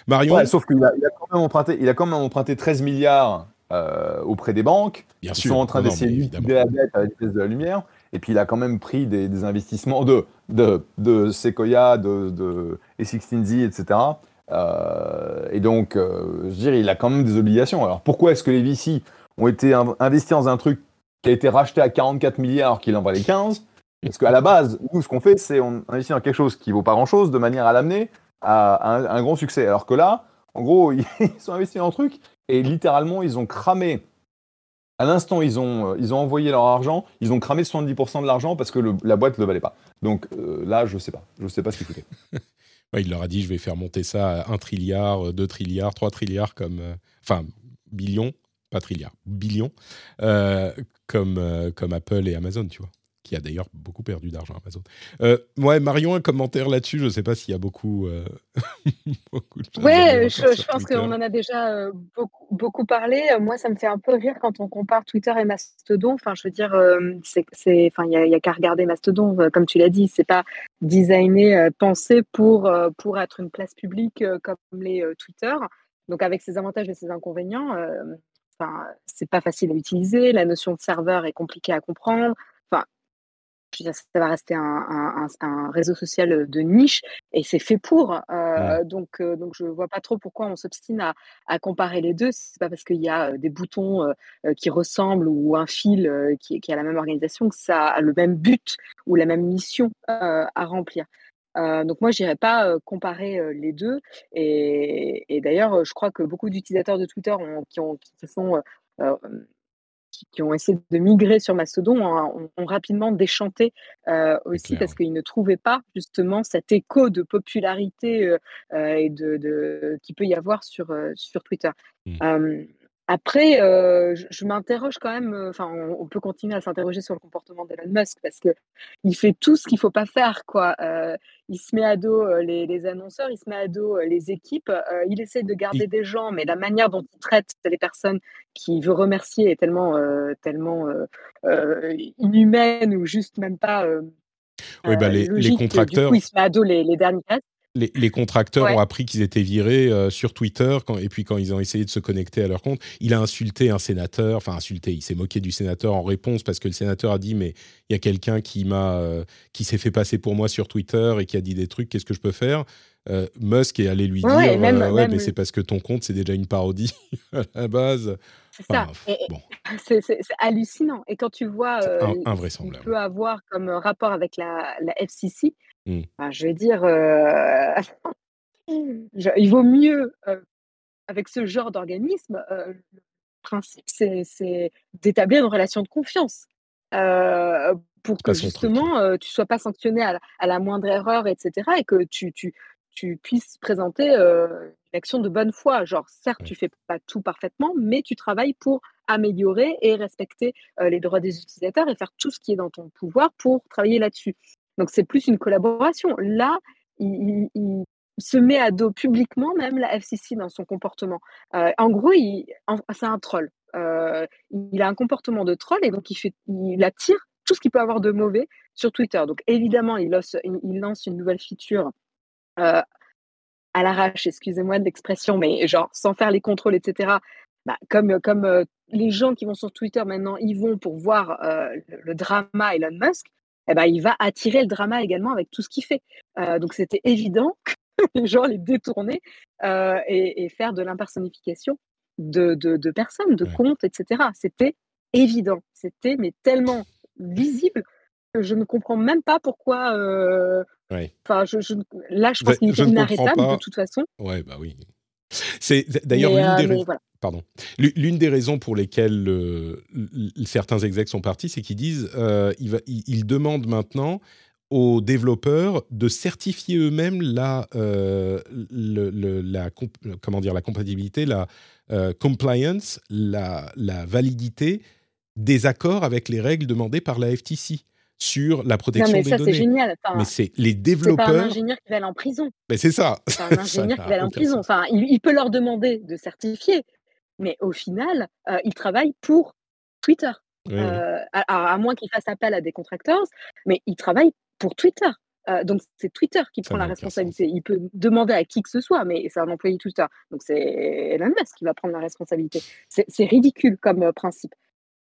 Marion. sauf qu'il a, il a, quand même emprunté, il a quand même emprunté 13 milliards euh, auprès des banques. Bien Ils sûr. sont en train d'essayer de la dette à la vitesse de la lumière. Et puis il a quand même pris des, des investissements de, de, de Sequoia, de, de E16Z, etc. Euh, et donc, euh, je dirais, il a quand même des obligations. Alors pourquoi est-ce que les VC ont été investis dans un truc qui a été racheté à 44 milliards qu'il en valait 15 Parce qu'à la base, nous, ce qu'on fait, c'est on investit dans quelque chose qui vaut pas grand-chose de manière à l'amener à, un, grand succès. Alors que là, en gros, ils sont investis dans un truc et littéralement, ils ont cramé. À l'instant, ils ont, euh, ils ont envoyé leur argent, ils ont cramé 70% de l'argent parce que la boîte ne valait pas. Donc là, je sais pas. Je sais pas ce qu'ils foutaient. il leur a dit je vais faire monter ça à 1 trilliard, 2 trilliards, 3 trilliards comme. Euh, enfin, billions, pas trilliards, billions, euh, comme, euh, comme Apple et Amazon, tu vois qui a d'ailleurs beaucoup perdu d'argent Amazon. Euh, ouais, Marion, un commentaire là-dessus. Je ne sais pas s'il y a beaucoup. Euh... beaucoup ouais, je, je pense qu'on en a déjà euh, beaucoup, beaucoup, parlé. Moi, ça me fait un peu rire quand on compare Twitter et Mastodon. Enfin, je veux dire, euh, c'est, enfin, il n'y a, a qu'à regarder Mastodon, euh, comme tu l'as dit. C'est pas designé, euh, pensé pour pour être une place publique comme les Twitter. Donc, avec ses avantages et ses inconvénients. Enfin, c'est pas facile à utiliser. La notion de serveur est compliquée à comprendre ça va rester un, réseau social de niche et c'est fait pour. Euh, donc, euh, donc, je ne vois pas trop pourquoi on s'obstine à, comparer les deux. C'est pas parce qu'il y a des boutons qui ressemblent ou un fil qui, qui, a la même organisation que ça a le même but ou la même mission à remplir. donc moi, je n'irais pas comparer les deux. Et, d'ailleurs, je crois que beaucoup d'utilisateurs de Twitter qui, ont, qui se sont qui, ont essayé de migrer sur Mastodon ont, rapidement déchanté euh, aussi parce qu'ils ne trouvaient pas justement cet écho de popularité euh, euh, et de, de qui peut y avoir sur, sur Twitter. Mmh. Après, euh, je, m'interroge quand même, euh, enfin, on, peut continuer à s'interroger sur le comportement d'Elon Musk parce que il fait tout ce qu'il faut pas faire, quoi. Euh, il se met à dos les, annonceurs, il se met à dos les équipes, il essaie de garder des gens, mais la manière dont il traite les personnes qu'il veut remercier est tellement, tellement inhumaine ou juste même pas. oui, bah, les, les, contracteurs. Du coup, il se met à dos les, les derniers les, contracteurs ont appris qu'ils étaient virés euh, sur Twitter, et puis quand ils ont essayé de se connecter à leur compte, il a insulté un sénateur, enfin insulté, il s'est moqué du sénateur en réponse parce que le sénateur a dit mais il y a quelqu'un qui m'a, euh, qui s'est fait passer pour moi sur Twitter et qui a dit des trucs, qu'est-ce que je peux faire? Euh, Musk est allé lui dire ouais, mais c'est parce que ton compte c'est déjà une parodie à la base. C'est ça. C'est hallucinant. Et quand tu vois ce qu'il peut avoir comme rapport avec la, la FCC, Mmh. je vais dire, il vaut mieux, avec ce genre d'organisme, le principe, c'est d'établir une relation de confiance. pour que justement, tu ne sois pas sanctionné à la, moindre erreur, etc. Et que tu, tu, tu puisses présenter une action de bonne foi. Genre, certes, tu fais pas tout parfaitement, mais tu travailles pour améliorer et respecter les droits des utilisateurs et faire tout ce qui est dans ton pouvoir pour travailler là-dessus. Donc c'est plus une collaboration. Là, il, se met à dos publiquement même la FCC dans son comportement. Euh, en gros, c'est un troll. Euh, il a un comportement de troll et donc il, fait, il attire tout ce qu'il peut avoir de mauvais sur Twitter. Donc évidemment, il lance, une nouvelle feature à l'arrache, excusez-moi de l'expression, mais genre sans faire les contrôles, etc. Bah, comme les gens qui vont sur Twitter maintenant, ils vont pour voir le, drama Elon Musk, eh ben, il va attirer le drama également avec tout ce qu'il fait. donc c'était évident que les gens les détourner et, faire de l'impersonnification de, de, personnes, de comptes, etc. C'était évident. C'était mais tellement visible que je ne comprends même pas pourquoi. Enfin, je, là, je pense qu'il est inarrêtable de toute façon. Ouais, bah oui. C'est d'ailleurs l'une des, Pardon. L'une des raisons pour lesquelles certains execs sont partis, c'est qu'ils disent euh, ils, demandent maintenant aux développeurs de certifier eux-mêmes la, euh, la, comment dire, la compatibilité, la euh, compliance, la, la validité des accords avec les règles demandées par la FTC sur la protection non, mais ça, c'est génial. mais c'est les développeurs. C'est pas un ingénieur qui va aller en prison. Mais c'est ça. C'est un ingénieur qui va aller en prison. Enfin, il, peut leur demander de certifier, mais au final, euh, il travaille pour Twitter. Euh, à, moins qu'il fasse appel à des contracteurs, mais il travaille pour Twitter. Euh, donc c'est Twitter qui prend la responsabilité. Il peut demander à qui que ce soit, mais c'est un employé Twitter. Donc c'est Elon Musk qui va prendre la responsabilité. C'est ridicule comme principe.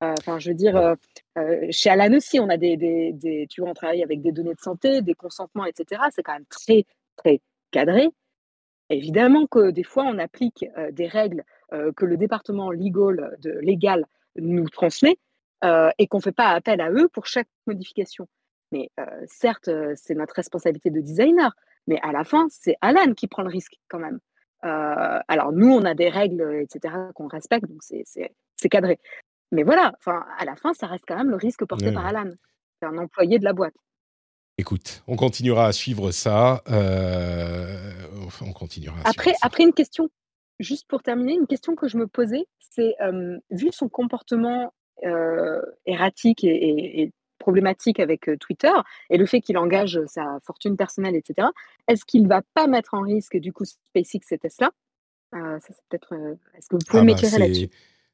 Enfin, je veux dire, chez Alan aussi, on a des, des, tu vois, on travaille avec des données de santé, des consentements, etc. C'est quand même très, très cadré. Évidemment que des fois, on applique des règles que le département legal, de, légal nous transmet et qu'on ne fait pas appel à eux pour chaque modification. Mais certes, c'est notre responsabilité de designer, mais à la fin, c'est Alan qui prend le risque quand même. alors nous, on a des règles, etc., qu'on respecte, donc c'est cadré. Mais voilà, à la fin, ça reste quand même le risque porté par Alan. C'est un employé de la boîte. Écoute, on continuera à suivre ça. Euh, on continuera. après, après une question, juste pour terminer, une question que je me posais, c'est vu son comportement erratique et, problématique avec Twitter et le fait qu'il engage sa fortune personnelle, etc. Est-ce qu'il va pas mettre en risque du coup SpaceX et Tesla? Ça, c'est peut-être. Est-ce que vous pouvez ah bah, m'éclairer là-dessus?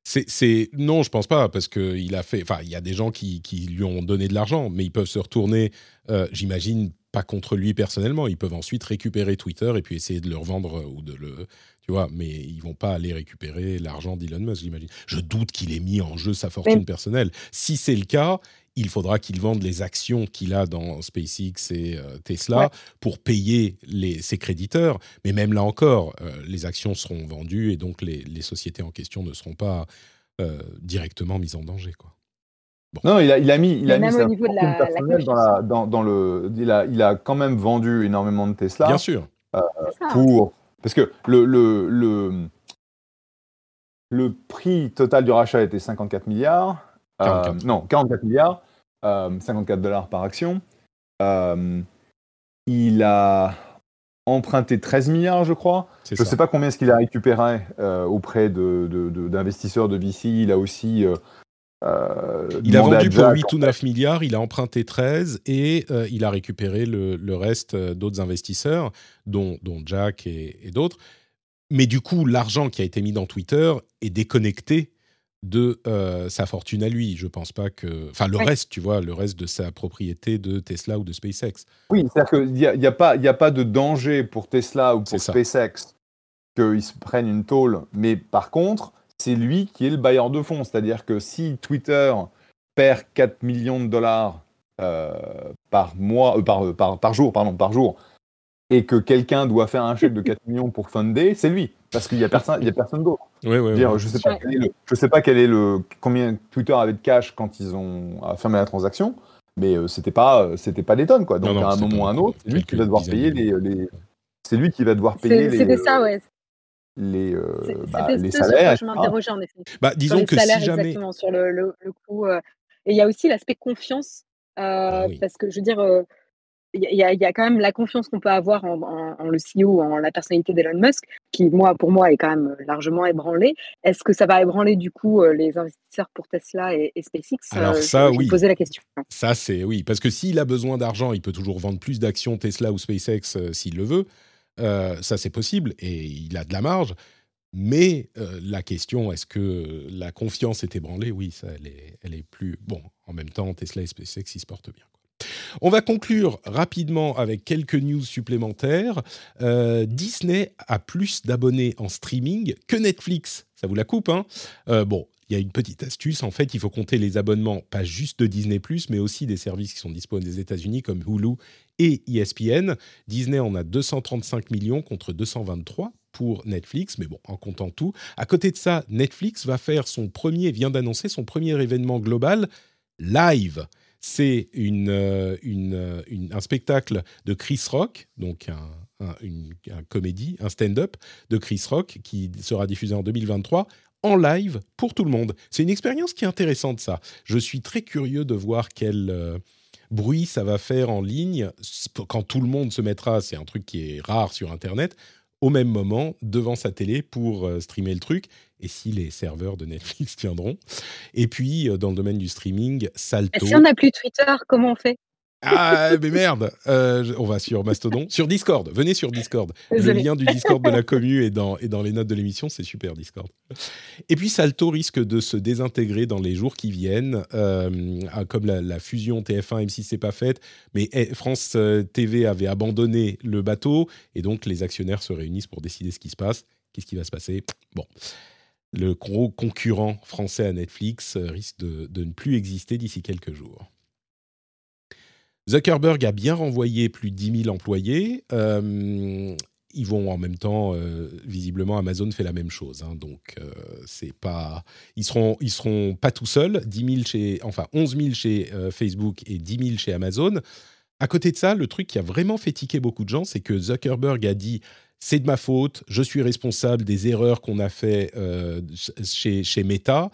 C'est non, je pense pas parce que il a fait. Enfin, il y a des gens qui, lui ont donné de l'argent, mais ils peuvent se retourner. Euh, j'imagine pas contre lui personnellement. Ils peuvent ensuite récupérer Twitter et puis essayer de le revendre ou de le. Tu vois, mais ils vont pas aller récupérer l'argent d'Elon Musk, j'imagine. Je doute qu'il ait mis en jeu sa fortune personnelle. Si c'est le cas, il faudra qu'il vende les actions qu'il a dans SpaceX et euh, Tesla pour payer les, ses créditeurs. Mais même là encore, euh, les actions seront vendues et donc les, sociétés en question ne seront pas euh, directement mises en danger. Quoi. Non, il a, il a mis, il a mis sa personnelle dans, dans, le. Il a, il a quand même vendu énormément de Tesla. Bien sûr. pour, parce que le, le, le, le prix total du rachat était 54 milliards. non, 44 milliards. 54 euh, dollars par action. Euh, il a emprunté 13 milliards, je crois. Je ne sais pas combien est-ce qu'il a récupéré euh, auprès d'investisseurs de, de, VC. Il a aussi. Il a vendu pour 8 ou 9 milliards, il a emprunté 13 et il a récupéré le, reste d'autres investisseurs, dont, dont, Jack et, et d'autres. Mais du coup, l'argent qui a été mis dans Twitter est déconnecté de euh, sa fortune à lui. Je pense pas que. Enfin, le reste, tu vois, le reste de sa propriété de Tesla ou de SpaceX. Oui, c'est-à-dire qu'il n'y a, y a, pas, a pas de danger pour Tesla ou pour SpaceX qu'ils se prennent une tôle. Mais par contre, c'est lui qui est le bailleur de fonds. C'est-à-dire que si Twitter perd 4 millions de dollars euh, par mois, euh, par, par, par, jour, pardon, par jour, et que quelqu'un doit faire un chèque de 4 millions pour funder, c'est lui, parce qu'il n'y a personne, il a personne d'autre. Oui, oui, je ne sais, pas quel est le, je sais pas quel est le combien Twitter avait de cash quand ils ont fermé la transaction, mais euh, c'était pas euh, c'était pas des tonnes quoi. Donc à un moment ou à un autre, c'est lui qui va devoir payer les, les c'est lui qui va devoir payer les. C'était ça, ouais. Les, euh, bah, les salaires. je m'interrogeais en effet. Bah, disons que si jamais. Exactement, sur le, le, le coût. et il y a aussi l'aspect confiance, ah parce que je veux dire, il y, y, a quand même la confiance qu'on peut avoir en, en, le CEO, en la personnalité d'Elon Musk, qui, moi, pour moi, est quand même largement ébranlée. Est-ce que ça va ébranler, du coup, euh, les investisseurs pour Tesla et, SpaceX? Alors, euh, ça, oui. poser la question. Ça, c'est oui. Parce que s'il a besoin d'argent, il peut toujours vendre plus d'actions Tesla ou SpaceX euh, s'il le veut. Ça, c'est possible et il a de la marge. Mais la question, est-ce que la confiance est ébranlée? Oui, ça, elle est, elle est plus. Bon, en même temps, Tesla et SpaceX, ils se portent bien. On va conclure rapidement avec quelques news supplémentaires. Euh, Disney a plus d'abonnés en streaming que Netflix. Ça vous la coupe, hein? Euh, Bon, il y a une petite astuce. En fait, il faut compter les abonnements, pas juste de Disney, mais aussi des services qui sont disponibles des États-Unis comme Hulu et ESPN. Disney en a 235 millions contre 223 pour Netflix, mais bon, en comptant tout. À côté de ça, Netflix va faire son premier, vient d'annoncer son premier événement global live c'est euh, euh, un spectacle de Chris Rock, donc un, une, comédie, un stand-up de Chris Rock qui sera diffusé en 2023 en live pour tout le monde. C'est une expérience qui est intéressante, ça. Je suis très curieux de voir quel euh, bruit ça va faire en ligne quand tout le monde se mettra, c'est un truc qui est rare sur Internet, au même moment devant sa télé pour streamer le truc et si les serveurs de Netflix tiendront. Et puis, euh, dans le domaine du streaming, Salto. Et si on n'a plus Twitter, comment on fait? Ah, mais merde euh, On va sur Mastodon. Sur Discord, venez sur Discord. Le lien du Discord de la commu est dans, dans les notes de l'émission, c'est super Discord. Et puis Salto risque de se désintégrer dans les jours qui viennent, euh, comme la, fusion TF1 M6 c'est pas faite, mais eh, France TV avait abandonné le bateau, et donc les actionnaires se réunissent pour décider ce qui se passe. Qu'est-ce qui va se passer? Bon le gros concurrent français à Netflix euh, risque de, ne plus exister d'ici quelques jours. Zuckerberg a bien renvoyé plus de 10 000 employés. Euh, ils vont en même temps, euh, visiblement, Amazon fait la même chose. Hein. donc, c'est pas, ils seront, ils seront pas tout seuls. 10 chez, enfin, 11 000 chez Facebook et 10 000 chez Amazon. À côté de ça, le truc qui a vraiment fait tiquer beaucoup de gens, c'est que Zuckerberg a dit c'est de ma faute, je suis responsable des erreurs qu'on a fait euh, chez, chez, Meta,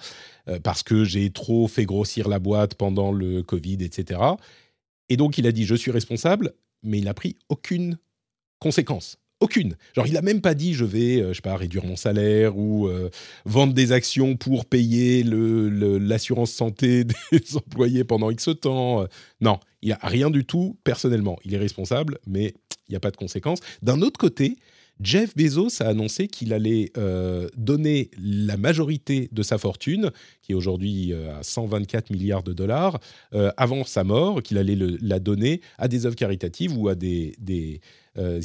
euh, parce que j'ai trop fait grossir la boîte pendant le Covid, etc. Et donc il a dit, je suis responsable, mais il n'a pris aucune conséquence. Aucune. Genre, il n'a même pas dit je vais, euh, je sais pas, réduire mon salaire ou vendre des actions pour payer l'assurance le, santé des employés pendant X temps. Non, il n'y a rien du tout personnellement. Il est responsable, mais il n'y a pas de conséquences. D'un autre côté, Jeff Bezos a annoncé qu'il allait euh, donner la majorité de sa fortune, qui est aujourd'hui euh, à 124 milliards de dollars, euh, avant sa mort, qu'il allait la donner à des œuvres caritatives ou à des,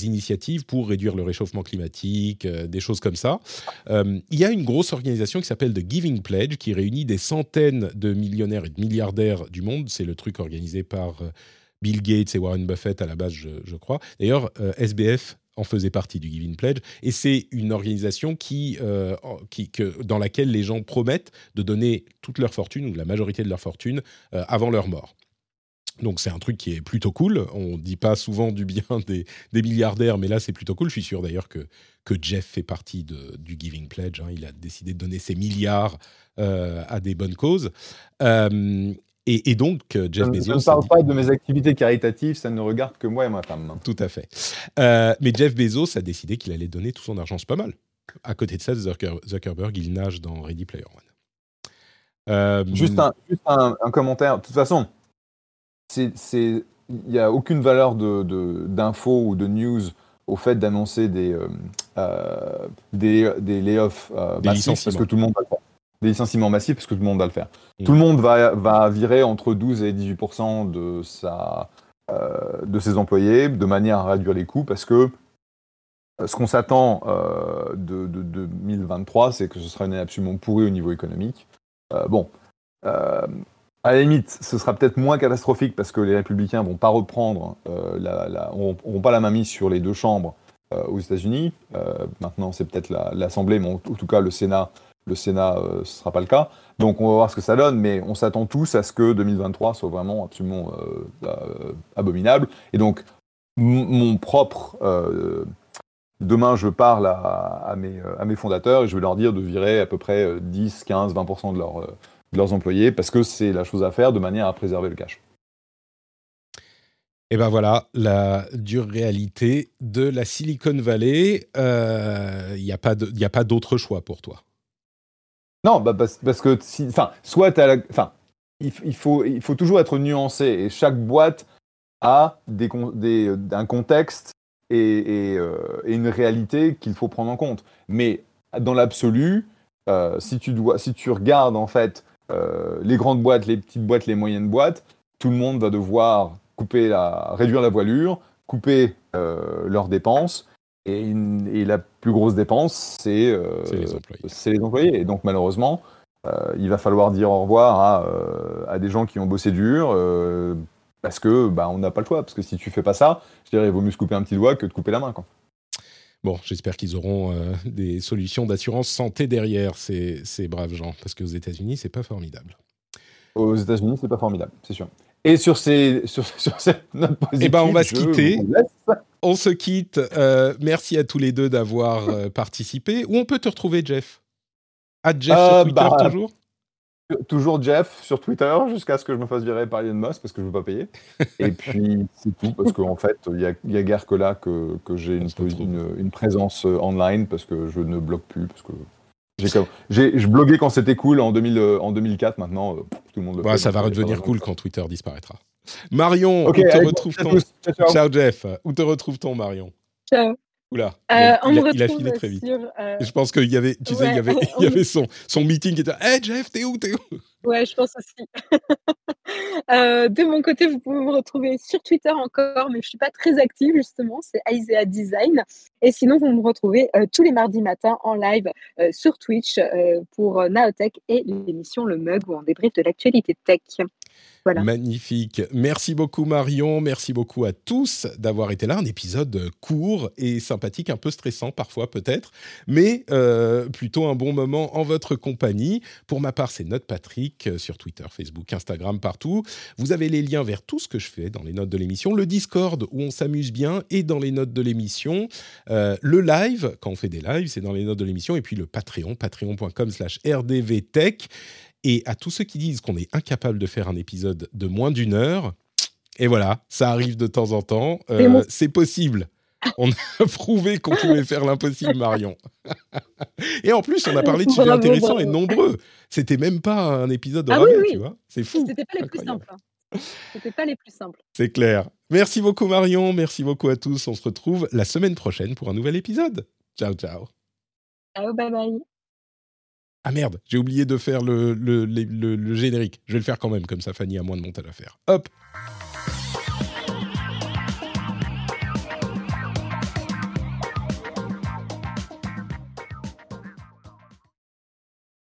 initiatives pour réduire le réchauffement climatique, des choses comme ça. il y a une grosse organisation qui s'appelle The Giving Pledge, qui réunit des centaines de millionnaires et de milliardaires du monde. C'est le truc organisé par... Bill Gates et Warren Buffett à la base, je, crois. D'ailleurs, SBF en faisait partie du Giving Pledge. Et c'est une organisation euh, qui, que, dans laquelle les gens promettent de donner toute leur fortune, ou la majorité de leur fortune, euh, avant leur mort. Donc c'est un truc qui est plutôt cool. On ne dit pas souvent du bien des, des milliardaires, mais là c'est plutôt cool. Je suis sûr d'ailleurs que, que Jeff fait partie de, du Giving Pledge. Hein. Il a décidé de donner ses milliards euh, à des bonnes causes. Et, donc, euh, Jeff Bezos. Je ne parle pas de mes activités caritatives, ça ne regarde que moi et ma femme. Tout à fait. Euh, mais Jeff Bezos a décidé qu'il allait donner tout son argent. C'est pas mal. À côté de ça, Zuckerberg, il nage dans Ready Player One. Euh, juste, un, juste un, commentaire. De toute façon, il n'y a aucune valeur d'info de, ou de news au fait d'annoncer des, des, des layoffs massifs parce que tout le monde va le faire des licenciements massifs parce que tout le monde va le faire. Tout le monde va, va virer entre 12 et 18 de, sa, euh, de ses employés de manière à réduire les coûts parce que euh, ce qu'on s'attend euh, de, 2023, c'est que ce sera une année absolument pourrie au niveau économique. bon, à la limite, ce sera peut-être moins catastrophique parce que les républicains vont pas reprendre, la, la, auront, pas la main mise sur les deux chambres aux États-Unis. maintenant, c'est peut-être l'Assemblée, mais en, tout cas, le Sénat le Sénat, euh, ce ne sera pas le cas. Donc on va voir ce que ça donne, mais on s'attend tous à ce que 2023 soit vraiment absolument euh, euh, abominable. Et donc mon propre... demain, je parle à, mes, fondateurs et je vais leur dire de virer à peu près 10, 15, 20% de, de leurs employés parce que c'est la chose à faire de manière à préserver le cash. Et ben voilà, la dure réalité de la Silicon Valley. Il n'y a pas d'autre choix pour toi. Non, bah parce, que si, enfin, soit enfin, il, faut, il faut toujours être nuancé et chaque boîte a des, un contexte et, euh, et, une réalité qu'il faut prendre en compte. Mais dans l'absolu, euh, si, tu dois, si tu regardes en fait euh, les grandes boîtes, les petites boîtes, les moyennes boîtes, tout le monde va devoir couper la, réduire la voilure, couper leurs dépenses. Et, une- et la plus grosse dépense, c'est euh, les employés. c'est les employés. Et donc malheureusement, euh, il va falloir dire au revoir à, euh, à des gens qui ont bossé dur. parce que bah, on n'a pas le choix. Parce que si tu fais pas ça, je dirais, il vaut mieux se couper un petit doigt que de couper la main. Quoi. Bon, j'espère qu'ils auront euh, des solutions d'assurance santé derrière ces, ces braves gens, parce qu'aux États-Unis, c'est pas formidable. Aux États-Unis, c'est pas formidable, c'est sûr. Et sur, ces, sur, sur cette note positive, Eh ben, on va se quitter. On se quitte. Euh, merci à tous les deux d'avoir euh, participé. Où on peut te retrouver, Jeff? À Jeff Euh, sur Twitter, bah, toujours? Toujours Jeff sur Twitter jusqu'à ce que je me fasse virer par Elon Musk parce que je veux pas payer. Et puis c'est tout parce qu'en fait il y a, guère que là que, que j'ai une, une, une présence euh, online parce que je ne bloque plus parce que comme- j'ai- je bloguais quand c'était cool en 2000 euh, en 2004 maintenant euh, tout le monde le Bah, fait, Ça va euh, redevenir pas cool quand Twitter disparaîtra. Marion, où te retrouve-t-on. Ciao, Jeff. Où te retrouve-t-on, Marion? Ciao. Oula, Euh, on il a- il a filé très vite. sur. euh, Je pense qu'il y avait, tu sais, il y avait, on- il y avait son, son meeting qui était Hey Jeff, t'es où, t'es où? Ouais, je pense aussi. Euh, de mon côté, vous pouvez me retrouver sur Twitter encore, mais je suis pas très active justement. C'est Isaiah Design. Et sinon, vous me retrouvez tous les mardis matins en live sur Twitch pour Naotech et l'émission Le Mug où on débriefe de l'actualité tech. Magnifique. Merci beaucoup Marion, merci beaucoup à tous d'avoir été là. Un épisode court et sympathique, un peu stressant parfois peut-être, mais euh, plutôt un bon moment en votre compagnie. Pour ma part, c'est Note Patrick euh, sur Twitter, Facebook, Instagram, partout. Vous avez les liens vers tout ce que je fais dans les notes de l'émission, le Discord où on s'amuse bien et dans les notes de l'émission, Euh, le live, quand on fait des lives, c'est dans les notes de l'émission, et puis le Patreon, patreon.com slash rdvtech. Et à tous ceux qui disent qu'on est incapable de faire un épisode de moins d'une heure, et voilà, ça arrive de temps en temps, euh, C'est possible. On a prouvé qu'on pouvait faire l'impossible, Marion. et en plus, on a parlé de sujets intéressants et nombreux. C'était même pas un épisode de Ah oui, oui. tu vois. C'est fou. C'était pas les plus simples. hein. C'était pas les plus simples. C'est clair. Merci beaucoup, Marion. Merci beaucoup à tous. On se retrouve la semaine prochaine pour un nouvel épisode. Ciao, ciao. Ciao, bye bye. Ah merde, j'ai oublié de faire le, générique. Je vais le faire quand même, comme ça Fanny a moins de montage à faire. Hop